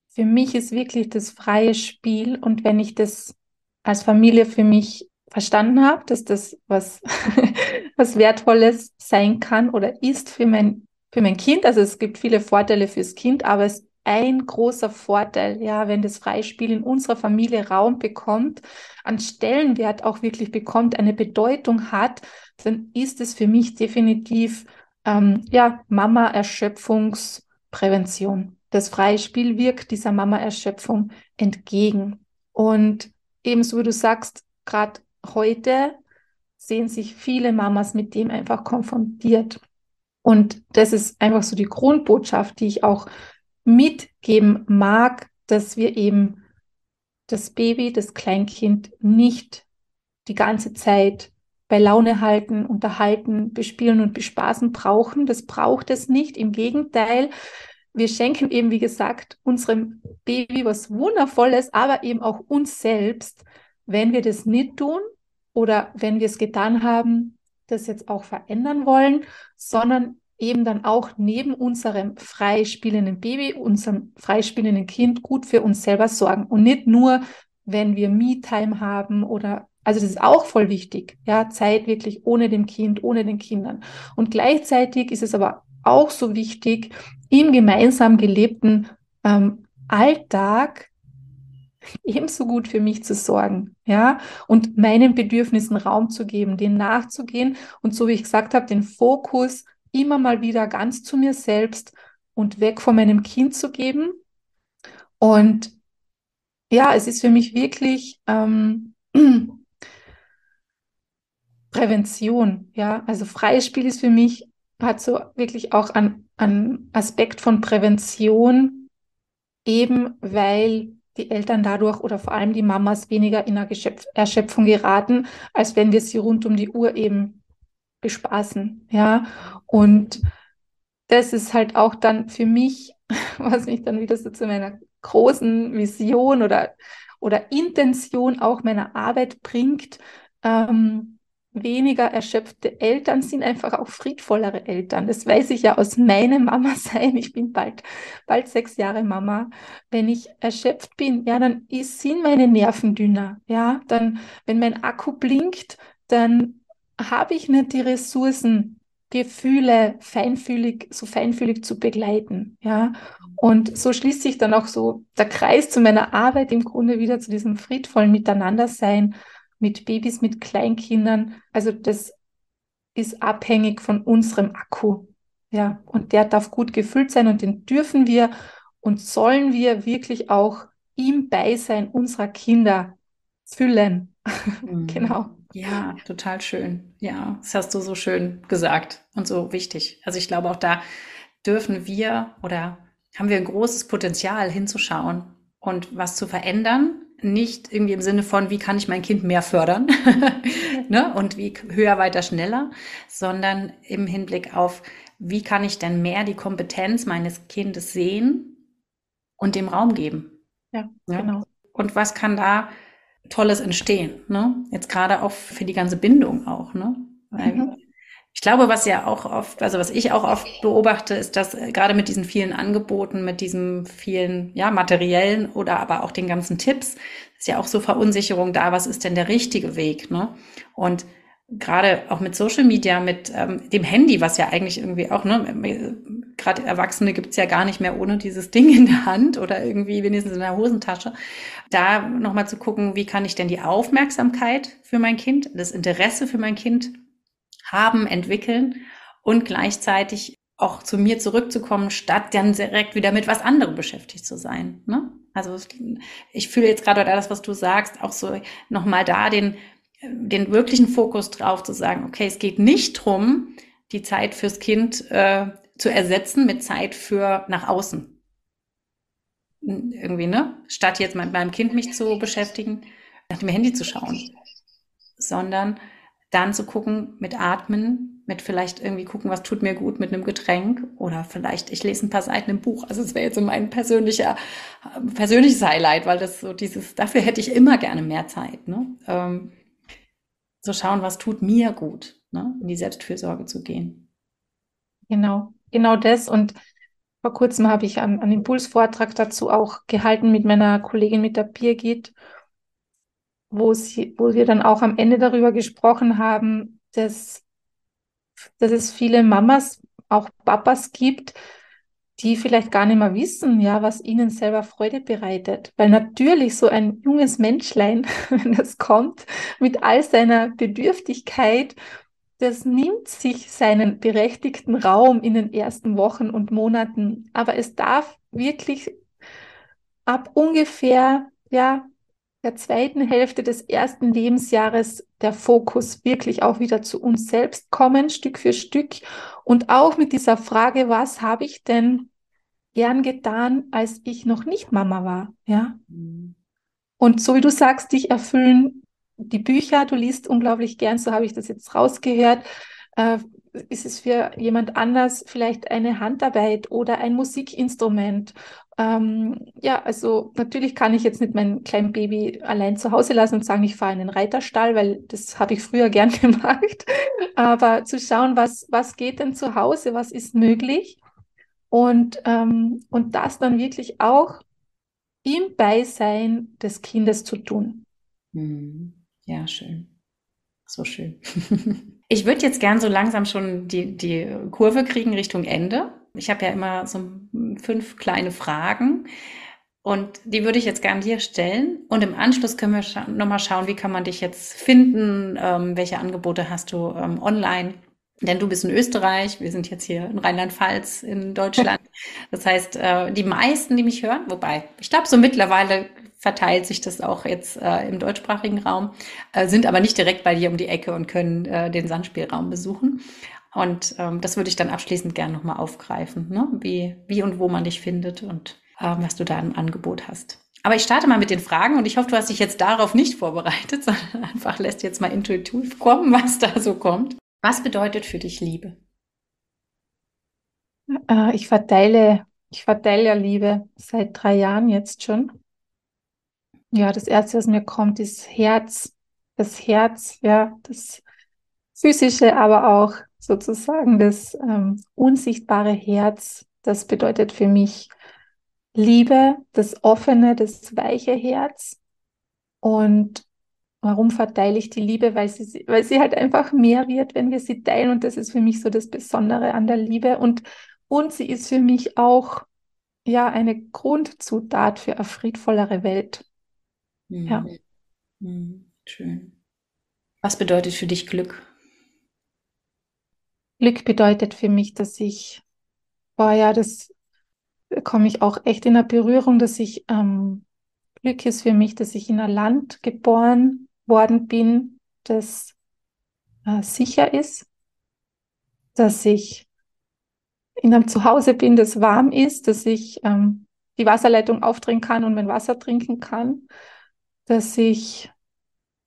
für mich ist wirklich das freie Spiel und wenn ich das als Familie für mich verstanden habe, dass das was, was Wertvolles sein kann oder ist für mein, für mein Kind. Also es gibt viele Vorteile fürs Kind, aber es ein großer Vorteil, ja, wenn das Freispiel in unserer Familie Raum bekommt, an Stellenwert auch wirklich bekommt, eine Bedeutung hat, dann ist es für mich definitiv ähm, ja Mama-Erschöpfungsprävention das freie Spiel wirkt dieser Mama-Erschöpfung entgegen. Und ebenso wie du sagst, gerade heute sehen sich viele Mamas mit dem einfach konfrontiert. Und das ist einfach so die Grundbotschaft, die ich auch mitgeben mag, dass wir eben das Baby, das Kleinkind nicht die ganze Zeit bei Laune halten, unterhalten, bespielen und bespaßen brauchen. Das braucht es nicht. Im Gegenteil, wir schenken eben, wie gesagt, unserem Baby was Wundervolles, aber eben auch uns selbst, wenn wir das nicht tun oder wenn wir es getan haben, das jetzt auch verändern wollen, sondern eben dann auch neben unserem freispielenden Baby, unserem freispielenden Kind gut für uns selber sorgen und nicht nur, wenn wir Me-Time haben oder also das ist auch voll wichtig, ja, Zeit wirklich ohne dem Kind, ohne den Kindern. Und gleichzeitig ist es aber auch so wichtig, im gemeinsam gelebten ähm, Alltag ebenso gut für mich zu sorgen, ja, und meinen Bedürfnissen Raum zu geben, denen nachzugehen und so wie ich gesagt habe, den Fokus immer mal wieder ganz zu mir selbst und weg von meinem Kind zu geben. Und ja, es ist für mich wirklich ähm, Prävention, ja, also freies Spiel ist für mich hat so wirklich auch an Aspekt von Prävention, eben weil die Eltern dadurch oder vor allem die Mamas weniger in Erschöpfung geraten, als wenn wir sie rund um die Uhr eben bespaßen. Ja, und das ist halt auch dann für mich, was mich dann wieder so zu meiner großen Vision oder, oder Intention auch meiner Arbeit bringt, ähm, weniger erschöpfte Eltern sind einfach auch friedvollere Eltern. Das weiß ich ja aus meinem Mama-Sein. Ich bin bald, bald sechs Jahre Mama. Wenn ich erschöpft bin, ja, dann sind meine Nerven dünner. Ja, dann, wenn mein Akku blinkt, dann habe ich nicht die Ressourcen, Gefühle feinfühlig, so feinfühlig zu begleiten. Ja, und so schließt sich dann auch so der Kreis zu meiner Arbeit im Grunde wieder zu diesem friedvollen Miteinandersein mit Babys, mit Kleinkindern. Also das ist abhängig von unserem Akku. Ja, und der darf gut gefüllt sein und den dürfen wir und sollen wir wirklich auch im Beisein unserer Kinder füllen. Mhm. genau. Ja, total schön. Ja, das hast du so schön gesagt und so wichtig. Also ich glaube, auch da dürfen wir oder haben wir ein großes Potenzial hinzuschauen und was zu verändern nicht irgendwie im Sinne von, wie kann ich mein Kind mehr fördern ne? und wie höher, weiter, schneller, sondern im Hinblick auf, wie kann ich denn mehr die Kompetenz meines Kindes sehen und dem Raum geben. Ja, ja? genau. Und was kann da Tolles entstehen? Ne? Jetzt gerade auch für die ganze Bindung auch. Ne? Weil mhm. Ich glaube, was ja auch oft, also was ich auch oft beobachte, ist, dass äh, gerade mit diesen vielen Angeboten, mit diesem vielen, ja, materiellen oder aber auch den ganzen Tipps, ist ja auch so Verunsicherung da, was ist denn der richtige Weg, ne? Und gerade auch mit Social Media, mit ähm, dem Handy, was ja eigentlich irgendwie auch, ne, gerade Erwachsene gibt's ja gar nicht mehr ohne dieses Ding in der Hand oder irgendwie wenigstens in der Hosentasche, da nochmal zu gucken, wie kann ich denn die Aufmerksamkeit für mein Kind, das Interesse für mein Kind haben, entwickeln und gleichzeitig auch zu mir zurückzukommen, statt dann direkt wieder mit was anderem beschäftigt zu sein. Ne? Also ich fühle jetzt gerade das, was du sagst, auch so nochmal da den, den wirklichen Fokus drauf zu sagen, okay, es geht nicht drum, die Zeit fürs Kind äh, zu ersetzen mit Zeit für nach außen. Irgendwie, ne? Statt jetzt mit meinem Kind mich zu beschäftigen, nach dem Handy zu schauen. Sondern dann zu gucken mit Atmen, mit vielleicht irgendwie gucken, was tut mir gut mit einem Getränk oder vielleicht ich lese ein paar Seiten im Buch. Also es wäre jetzt so mein persönlicher persönliches Highlight, weil das so dieses dafür hätte ich immer gerne mehr Zeit. Ne? Ähm, so schauen, was tut mir gut, ne? in die Selbstfürsorge zu gehen. Genau, genau das und vor kurzem habe ich einen, einen Impulsvortrag dazu auch gehalten mit meiner Kollegin, mit der Birgit wo, sie, wo wir dann auch am Ende darüber gesprochen haben, dass, dass es viele Mamas, auch Papas gibt, die vielleicht gar nicht mehr wissen, ja, was ihnen selber Freude bereitet. Weil natürlich so ein junges Menschlein, wenn das kommt, mit all seiner Bedürftigkeit, das nimmt sich seinen berechtigten Raum in den ersten Wochen und Monaten. Aber es darf wirklich ab ungefähr, ja, der zweiten Hälfte des ersten Lebensjahres der Fokus wirklich auch wieder zu uns selbst kommen, Stück für Stück. Und auch mit dieser Frage, was habe ich denn gern getan, als ich noch nicht Mama war? Ja. Mhm. Und so wie du sagst, dich erfüllen die Bücher, du liest unglaublich gern, so habe ich das jetzt rausgehört. Äh, ist es für jemand anders vielleicht eine Handarbeit oder ein Musikinstrument? Ähm, ja, also natürlich kann ich jetzt nicht mein kleines Baby allein zu Hause lassen und sagen, ich fahre in den Reiterstall, weil das habe ich früher gern gemacht. Aber zu schauen, was, was geht denn zu Hause, was ist möglich und, ähm, und das dann wirklich auch im Beisein des Kindes zu tun. Hm. Ja, schön. So schön. Ich würde jetzt gern so langsam schon die, die Kurve kriegen Richtung Ende. Ich habe ja immer so fünf kleine Fragen und die würde ich jetzt gern dir stellen. Und im Anschluss können wir scha nochmal schauen, wie kann man dich jetzt finden, ähm, welche Angebote hast du ähm, online. Denn du bist in Österreich, wir sind jetzt hier in Rheinland-Pfalz in Deutschland. Das heißt, äh, die meisten, die mich hören, wobei, ich glaube, so mittlerweile verteilt sich das auch jetzt äh, im deutschsprachigen Raum, äh, sind aber nicht direkt bei dir um die Ecke und können äh, den Sandspielraum besuchen. Und ähm, das würde ich dann abschließend gerne nochmal aufgreifen, ne? wie, wie und wo man dich findet und äh, was du da im Angebot hast. Aber ich starte mal mit den Fragen und ich hoffe, du hast dich jetzt darauf nicht vorbereitet, sondern einfach lässt jetzt mal intuitiv kommen, was da so kommt. Was bedeutet für dich Liebe? Äh, ich verteile, ich verteile ja Liebe seit drei Jahren jetzt schon. Ja, das erste, was mir kommt, ist Herz. Das Herz, ja, das physische, aber auch sozusagen das ähm, unsichtbare Herz. Das bedeutet für mich Liebe, das offene, das weiche Herz. Und warum verteile ich die Liebe? Weil sie, weil sie halt einfach mehr wird, wenn wir sie teilen. Und das ist für mich so das Besondere an der Liebe. Und, und sie ist für mich auch ja eine Grundzutat für eine friedvollere Welt. Mhm. Ja. Mhm. Schön. Was bedeutet für dich Glück? Glück bedeutet für mich, dass ich, boah ja, das komme ich auch echt in der Berührung, dass ich, ähm, Glück ist für mich, dass ich in einem Land geboren worden bin, das äh, sicher ist, dass ich in einem Zuhause bin, das warm ist, dass ich ähm, die Wasserleitung aufdrehen kann und mein Wasser trinken kann, dass ich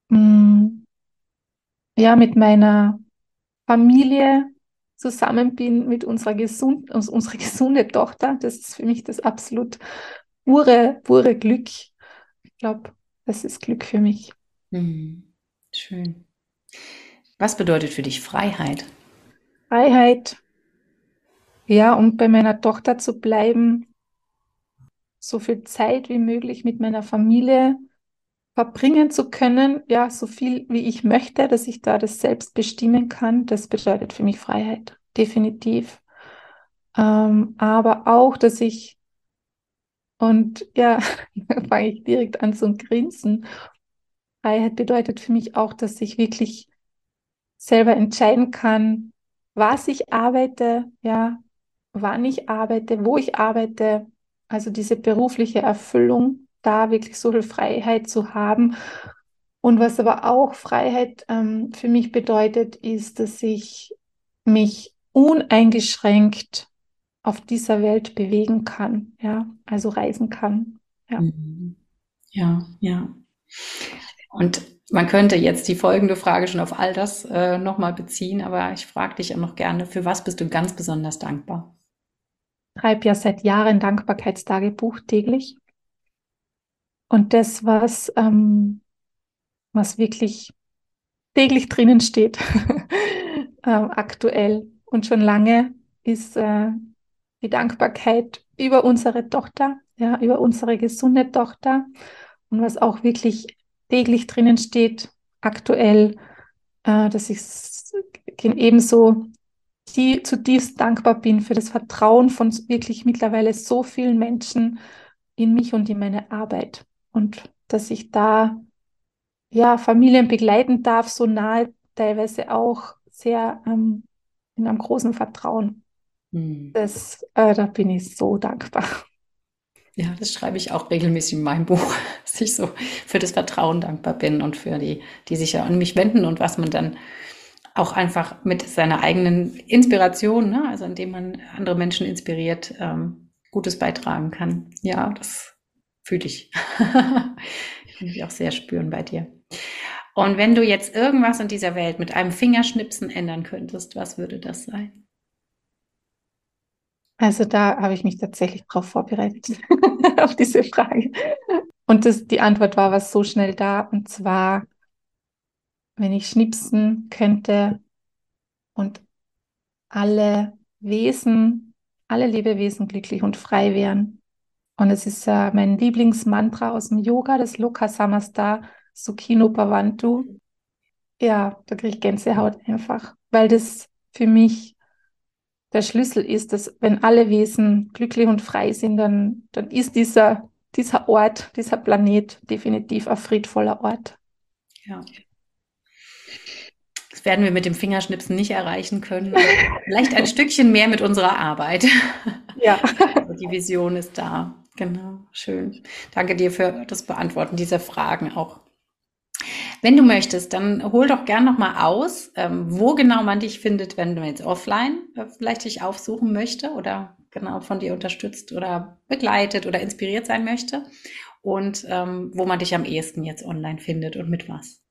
mh, mm, ja mit meiner Familie zusammen bin, mit unserer, gesund, unserer gesunde Tochter. Das ist für mich das absolut pure, pure Glück. Ich glaube, das ist Glück für mich. Mhm. Schön. Was bedeutet für dich Freiheit? Freiheit, ja, um bei meiner Tochter zu bleiben, so viel Zeit wie möglich mit meiner Familie verbringen zu können, ja, so viel wie ich möchte, dass ich da das selbst bestimmen kann, das bedeutet für mich Freiheit, definitiv. Ähm, aber auch, dass ich, und ja, fange ich direkt an zu grinsen. Freiheit bedeutet für mich auch, dass ich wirklich selber entscheiden kann, was ich arbeite, ja, wann ich arbeite, wo ich arbeite, also diese berufliche Erfüllung da wirklich so viel Freiheit zu haben. Und was aber auch Freiheit ähm, für mich bedeutet, ist, dass ich mich uneingeschränkt auf dieser Welt bewegen kann, ja, also reisen kann. Ja, mhm. ja. ja. Und man könnte jetzt die folgende Frage schon auf all das äh, nochmal beziehen, aber ich frage dich auch noch gerne, für was bist du ganz besonders dankbar? Ich schreibe ja seit Jahren Dankbarkeitstagebuch täglich. Und das, was, ähm, was wirklich täglich drinnen steht, äh, aktuell und schon lange, ist äh, die Dankbarkeit über unsere Tochter, ja, über unsere gesunde Tochter. Und was auch wirklich täglich drinnen steht, aktuell, äh, dass ich ebenso die zutiefst dankbar bin für das Vertrauen von wirklich mittlerweile so vielen Menschen in mich und in meine Arbeit und dass ich da ja Familien begleiten darf, so nahe teilweise auch sehr ähm, in einem großen Vertrauen. Hm. Das, äh, da bin ich so dankbar. Ja, das schreibe ich auch regelmäßig in meinem Buch, dass ich so für das Vertrauen dankbar bin und für die, die sich ja an mich wenden und was man dann auch einfach mit seiner eigenen Inspiration, ne, also indem man andere Menschen inspiriert, ähm, Gutes beitragen kann. Ja, das fühle ich. ich kann mich auch sehr spüren bei dir. Und wenn du jetzt irgendwas in dieser Welt mit einem Fingerschnipsen ändern könntest, was würde das sein? Also da habe ich mich tatsächlich drauf vorbereitet, auf diese Frage. Und das, die Antwort war was so schnell da. Und zwar, wenn ich schnipsen könnte und alle Wesen, alle Lebewesen glücklich und frei wären. Und es ist äh, mein Lieblingsmantra aus dem Yoga, das Loka Samasta Sukhino Bhavantu. Ja, da kriege ich Gänsehaut einfach, weil das für mich der Schlüssel ist, dass wenn alle Wesen glücklich und frei sind, dann, dann ist dieser, dieser Ort, dieser Planet definitiv ein friedvoller Ort. Ja. Das werden wir mit dem Fingerschnipsen nicht erreichen können. Vielleicht ein Stückchen mehr mit unserer Arbeit. Ja. Also die Vision ist da. Genau, schön. Danke dir für das Beantworten dieser Fragen auch. Wenn du möchtest, dann hol doch gern nochmal aus, ähm, wo genau man dich findet, wenn du jetzt offline äh, vielleicht dich aufsuchen möchte oder genau von dir unterstützt oder begleitet oder inspiriert sein möchte und ähm, wo man dich am ehesten jetzt online findet und mit was.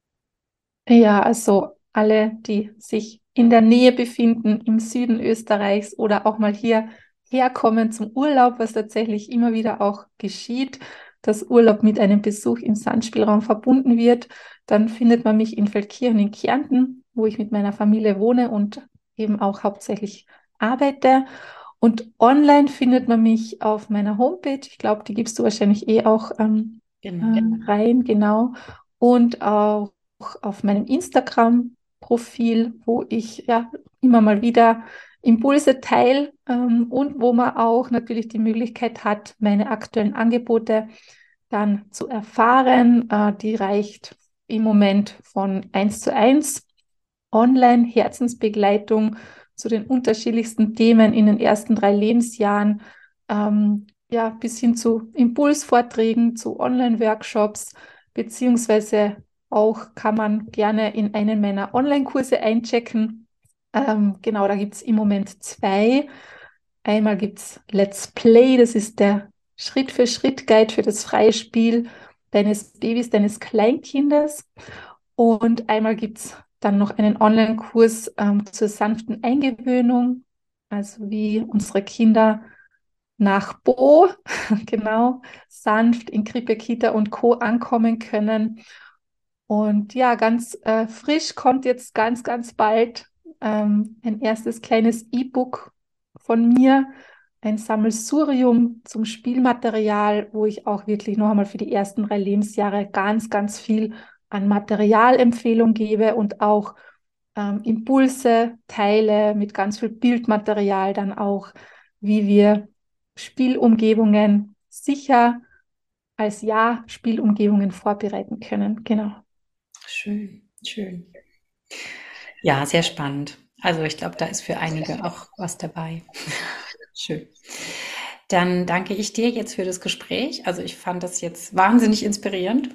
Ja, also alle, die sich in der Nähe befinden, im Süden Österreichs oder auch mal hier herkommen zum Urlaub, was tatsächlich immer wieder auch geschieht, dass Urlaub mit einem Besuch im Sandspielraum verbunden wird, dann findet man mich in Feldkirchen in Kärnten, wo ich mit meiner Familie wohne und eben auch hauptsächlich arbeite. Und online findet man mich auf meiner Homepage. Ich glaube, die gibst du wahrscheinlich eh auch ähm, genau. äh, rein, genau. Und auch auf meinem Instagram-Profil, wo ich ja immer mal wieder Impulse teile ähm, und wo man auch natürlich die Möglichkeit hat, meine aktuellen Angebote dann zu erfahren. Äh, die reicht im Moment von 1 zu 1 online Herzensbegleitung zu den unterschiedlichsten Themen in den ersten drei Lebensjahren, ähm, ja, bis hin zu Impulsvorträgen, zu Online-Workshops, beziehungsweise auch kann man gerne in einen meiner Online-Kurse einchecken ähm, genau, da gibt es im Moment zwei. Einmal gibt es Let's Play, das ist der Schritt-für-Schritt-Guide für das freie Spiel deines Babys, deines Kleinkindes. Und einmal gibt es dann noch einen Online-Kurs ähm, zur sanften Eingewöhnung, also wie unsere Kinder nach Bo, genau, sanft in Krippe, Kita und Co. ankommen können. Und ja, ganz äh, frisch kommt jetzt ganz, ganz bald ähm, ein erstes kleines E-Book von mir, ein Sammelsurium zum Spielmaterial, wo ich auch wirklich noch einmal für die ersten drei Lebensjahre ganz, ganz viel an Materialempfehlung gebe und auch ähm, Impulse teile mit ganz viel Bildmaterial dann auch, wie wir Spielumgebungen sicher als Ja-Spielumgebungen vorbereiten können. Genau. Schön, schön. Ja, sehr spannend. Also ich glaube, da ist für einige auch was dabei. Schön. Dann danke ich dir jetzt für das Gespräch. Also ich fand das jetzt wahnsinnig inspirierend.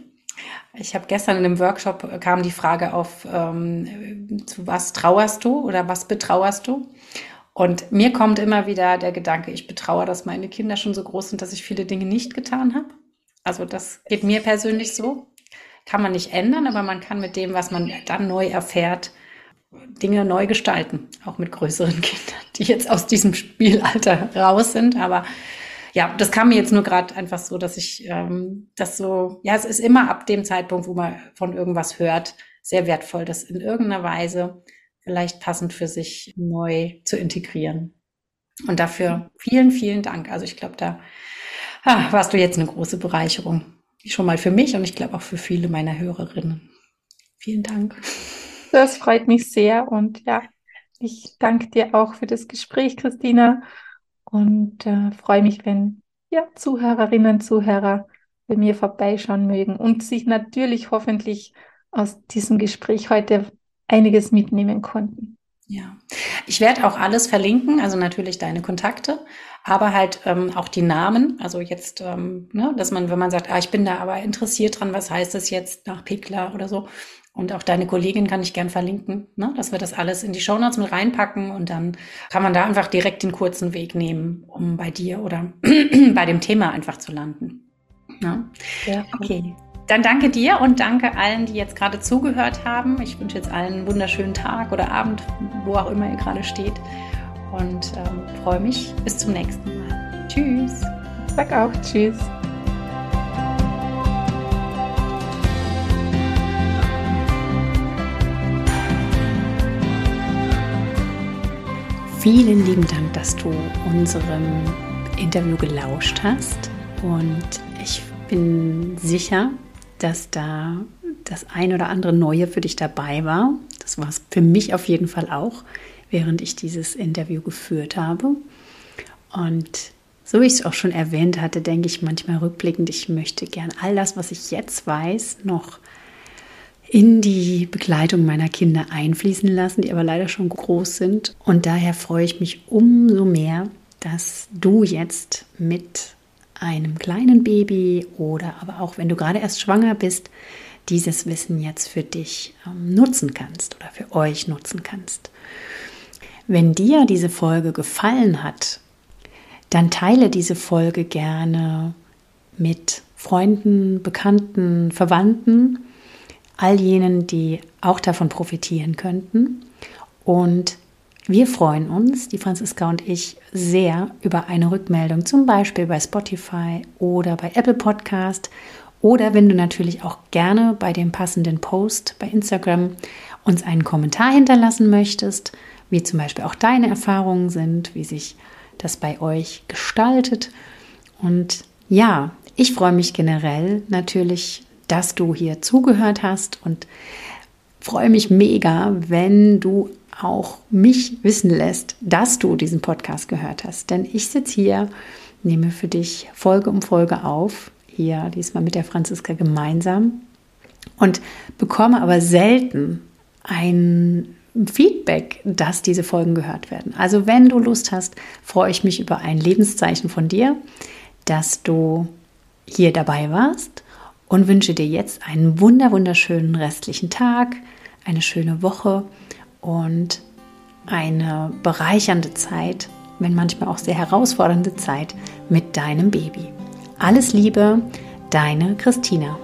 Ich habe gestern in einem Workshop äh, kam die Frage auf, ähm, zu was trauerst du oder was betrauerst du? Und mir kommt immer wieder der Gedanke, ich betraue, dass meine Kinder schon so groß sind, dass ich viele Dinge nicht getan habe. Also das geht mir persönlich so. Kann man nicht ändern, aber man kann mit dem, was man dann neu erfährt, Dinge neu gestalten, auch mit größeren Kindern, die jetzt aus diesem Spielalter raus sind. Aber ja, das kam mir jetzt nur gerade einfach so, dass ich ähm, das so, ja, es ist immer ab dem Zeitpunkt, wo man von irgendwas hört, sehr wertvoll, das in irgendeiner Weise vielleicht passend für sich neu zu integrieren. Und dafür vielen, vielen Dank. Also ich glaube, da ah, warst du jetzt eine große Bereicherung. Schon mal für mich und ich glaube auch für viele meiner Hörerinnen. Vielen Dank. Das freut mich sehr und ja, ich danke dir auch für das Gespräch, Christina, und äh, freue mich, wenn ja, Zuhörerinnen, Zuhörer bei mir vorbeischauen mögen und sich natürlich hoffentlich aus diesem Gespräch heute einiges mitnehmen konnten. Ja, ich werde auch alles verlinken, also natürlich deine Kontakte, aber halt ähm, auch die Namen. Also jetzt, ähm, ne, dass man, wenn man sagt, ah, ich bin da aber interessiert dran, was heißt das jetzt nach Pekla oder so, und auch deine Kollegin kann ich gern verlinken, ne? dass wir das alles in die Shownotes mit reinpacken und dann kann man da einfach direkt den kurzen Weg nehmen, um bei dir oder bei dem Thema einfach zu landen. Ne? Ja. Okay. dann danke dir und danke allen, die jetzt gerade zugehört haben. Ich wünsche jetzt allen einen wunderschönen Tag oder Abend, wo auch immer ihr gerade steht. Und ähm, freue mich bis zum nächsten Mal. Tschüss. Sag auch Tschüss. Vielen lieben Dank, dass du unserem Interview gelauscht hast. Und ich bin sicher, dass da das ein oder andere Neue für dich dabei war. Das war es für mich auf jeden Fall auch, während ich dieses Interview geführt habe. Und so wie ich es auch schon erwähnt hatte, denke ich manchmal rückblickend, ich möchte gern all das, was ich jetzt weiß, noch in die Begleitung meiner Kinder einfließen lassen, die aber leider schon groß sind. Und daher freue ich mich umso mehr, dass du jetzt mit einem kleinen Baby oder aber auch wenn du gerade erst schwanger bist, dieses Wissen jetzt für dich ähm, nutzen kannst oder für euch nutzen kannst. Wenn dir diese Folge gefallen hat, dann teile diese Folge gerne mit Freunden, Bekannten, Verwandten, all jenen, die auch davon profitieren könnten. Und wir freuen uns, die Franziska und ich, sehr über eine Rückmeldung, zum Beispiel bei Spotify oder bei Apple Podcast oder wenn du natürlich auch gerne bei dem passenden Post bei Instagram uns einen Kommentar hinterlassen möchtest, wie zum Beispiel auch deine Erfahrungen sind, wie sich das bei euch gestaltet. Und ja, ich freue mich generell natürlich, dass du hier zugehört hast und freue mich mega, wenn du auch mich wissen lässt, dass du diesen Podcast gehört hast. Denn ich sitze hier, nehme für dich Folge um Folge auf, hier diesmal mit der Franziska gemeinsam und bekomme aber selten ein Feedback, dass diese Folgen gehört werden. Also wenn du Lust hast, freue ich mich über ein Lebenszeichen von dir, dass du hier dabei warst und wünsche dir jetzt einen wunder wunderschönen restlichen Tag, eine schöne Woche und eine bereichernde Zeit, wenn manchmal auch sehr herausfordernde Zeit mit deinem Baby. Alles Liebe, deine Christina.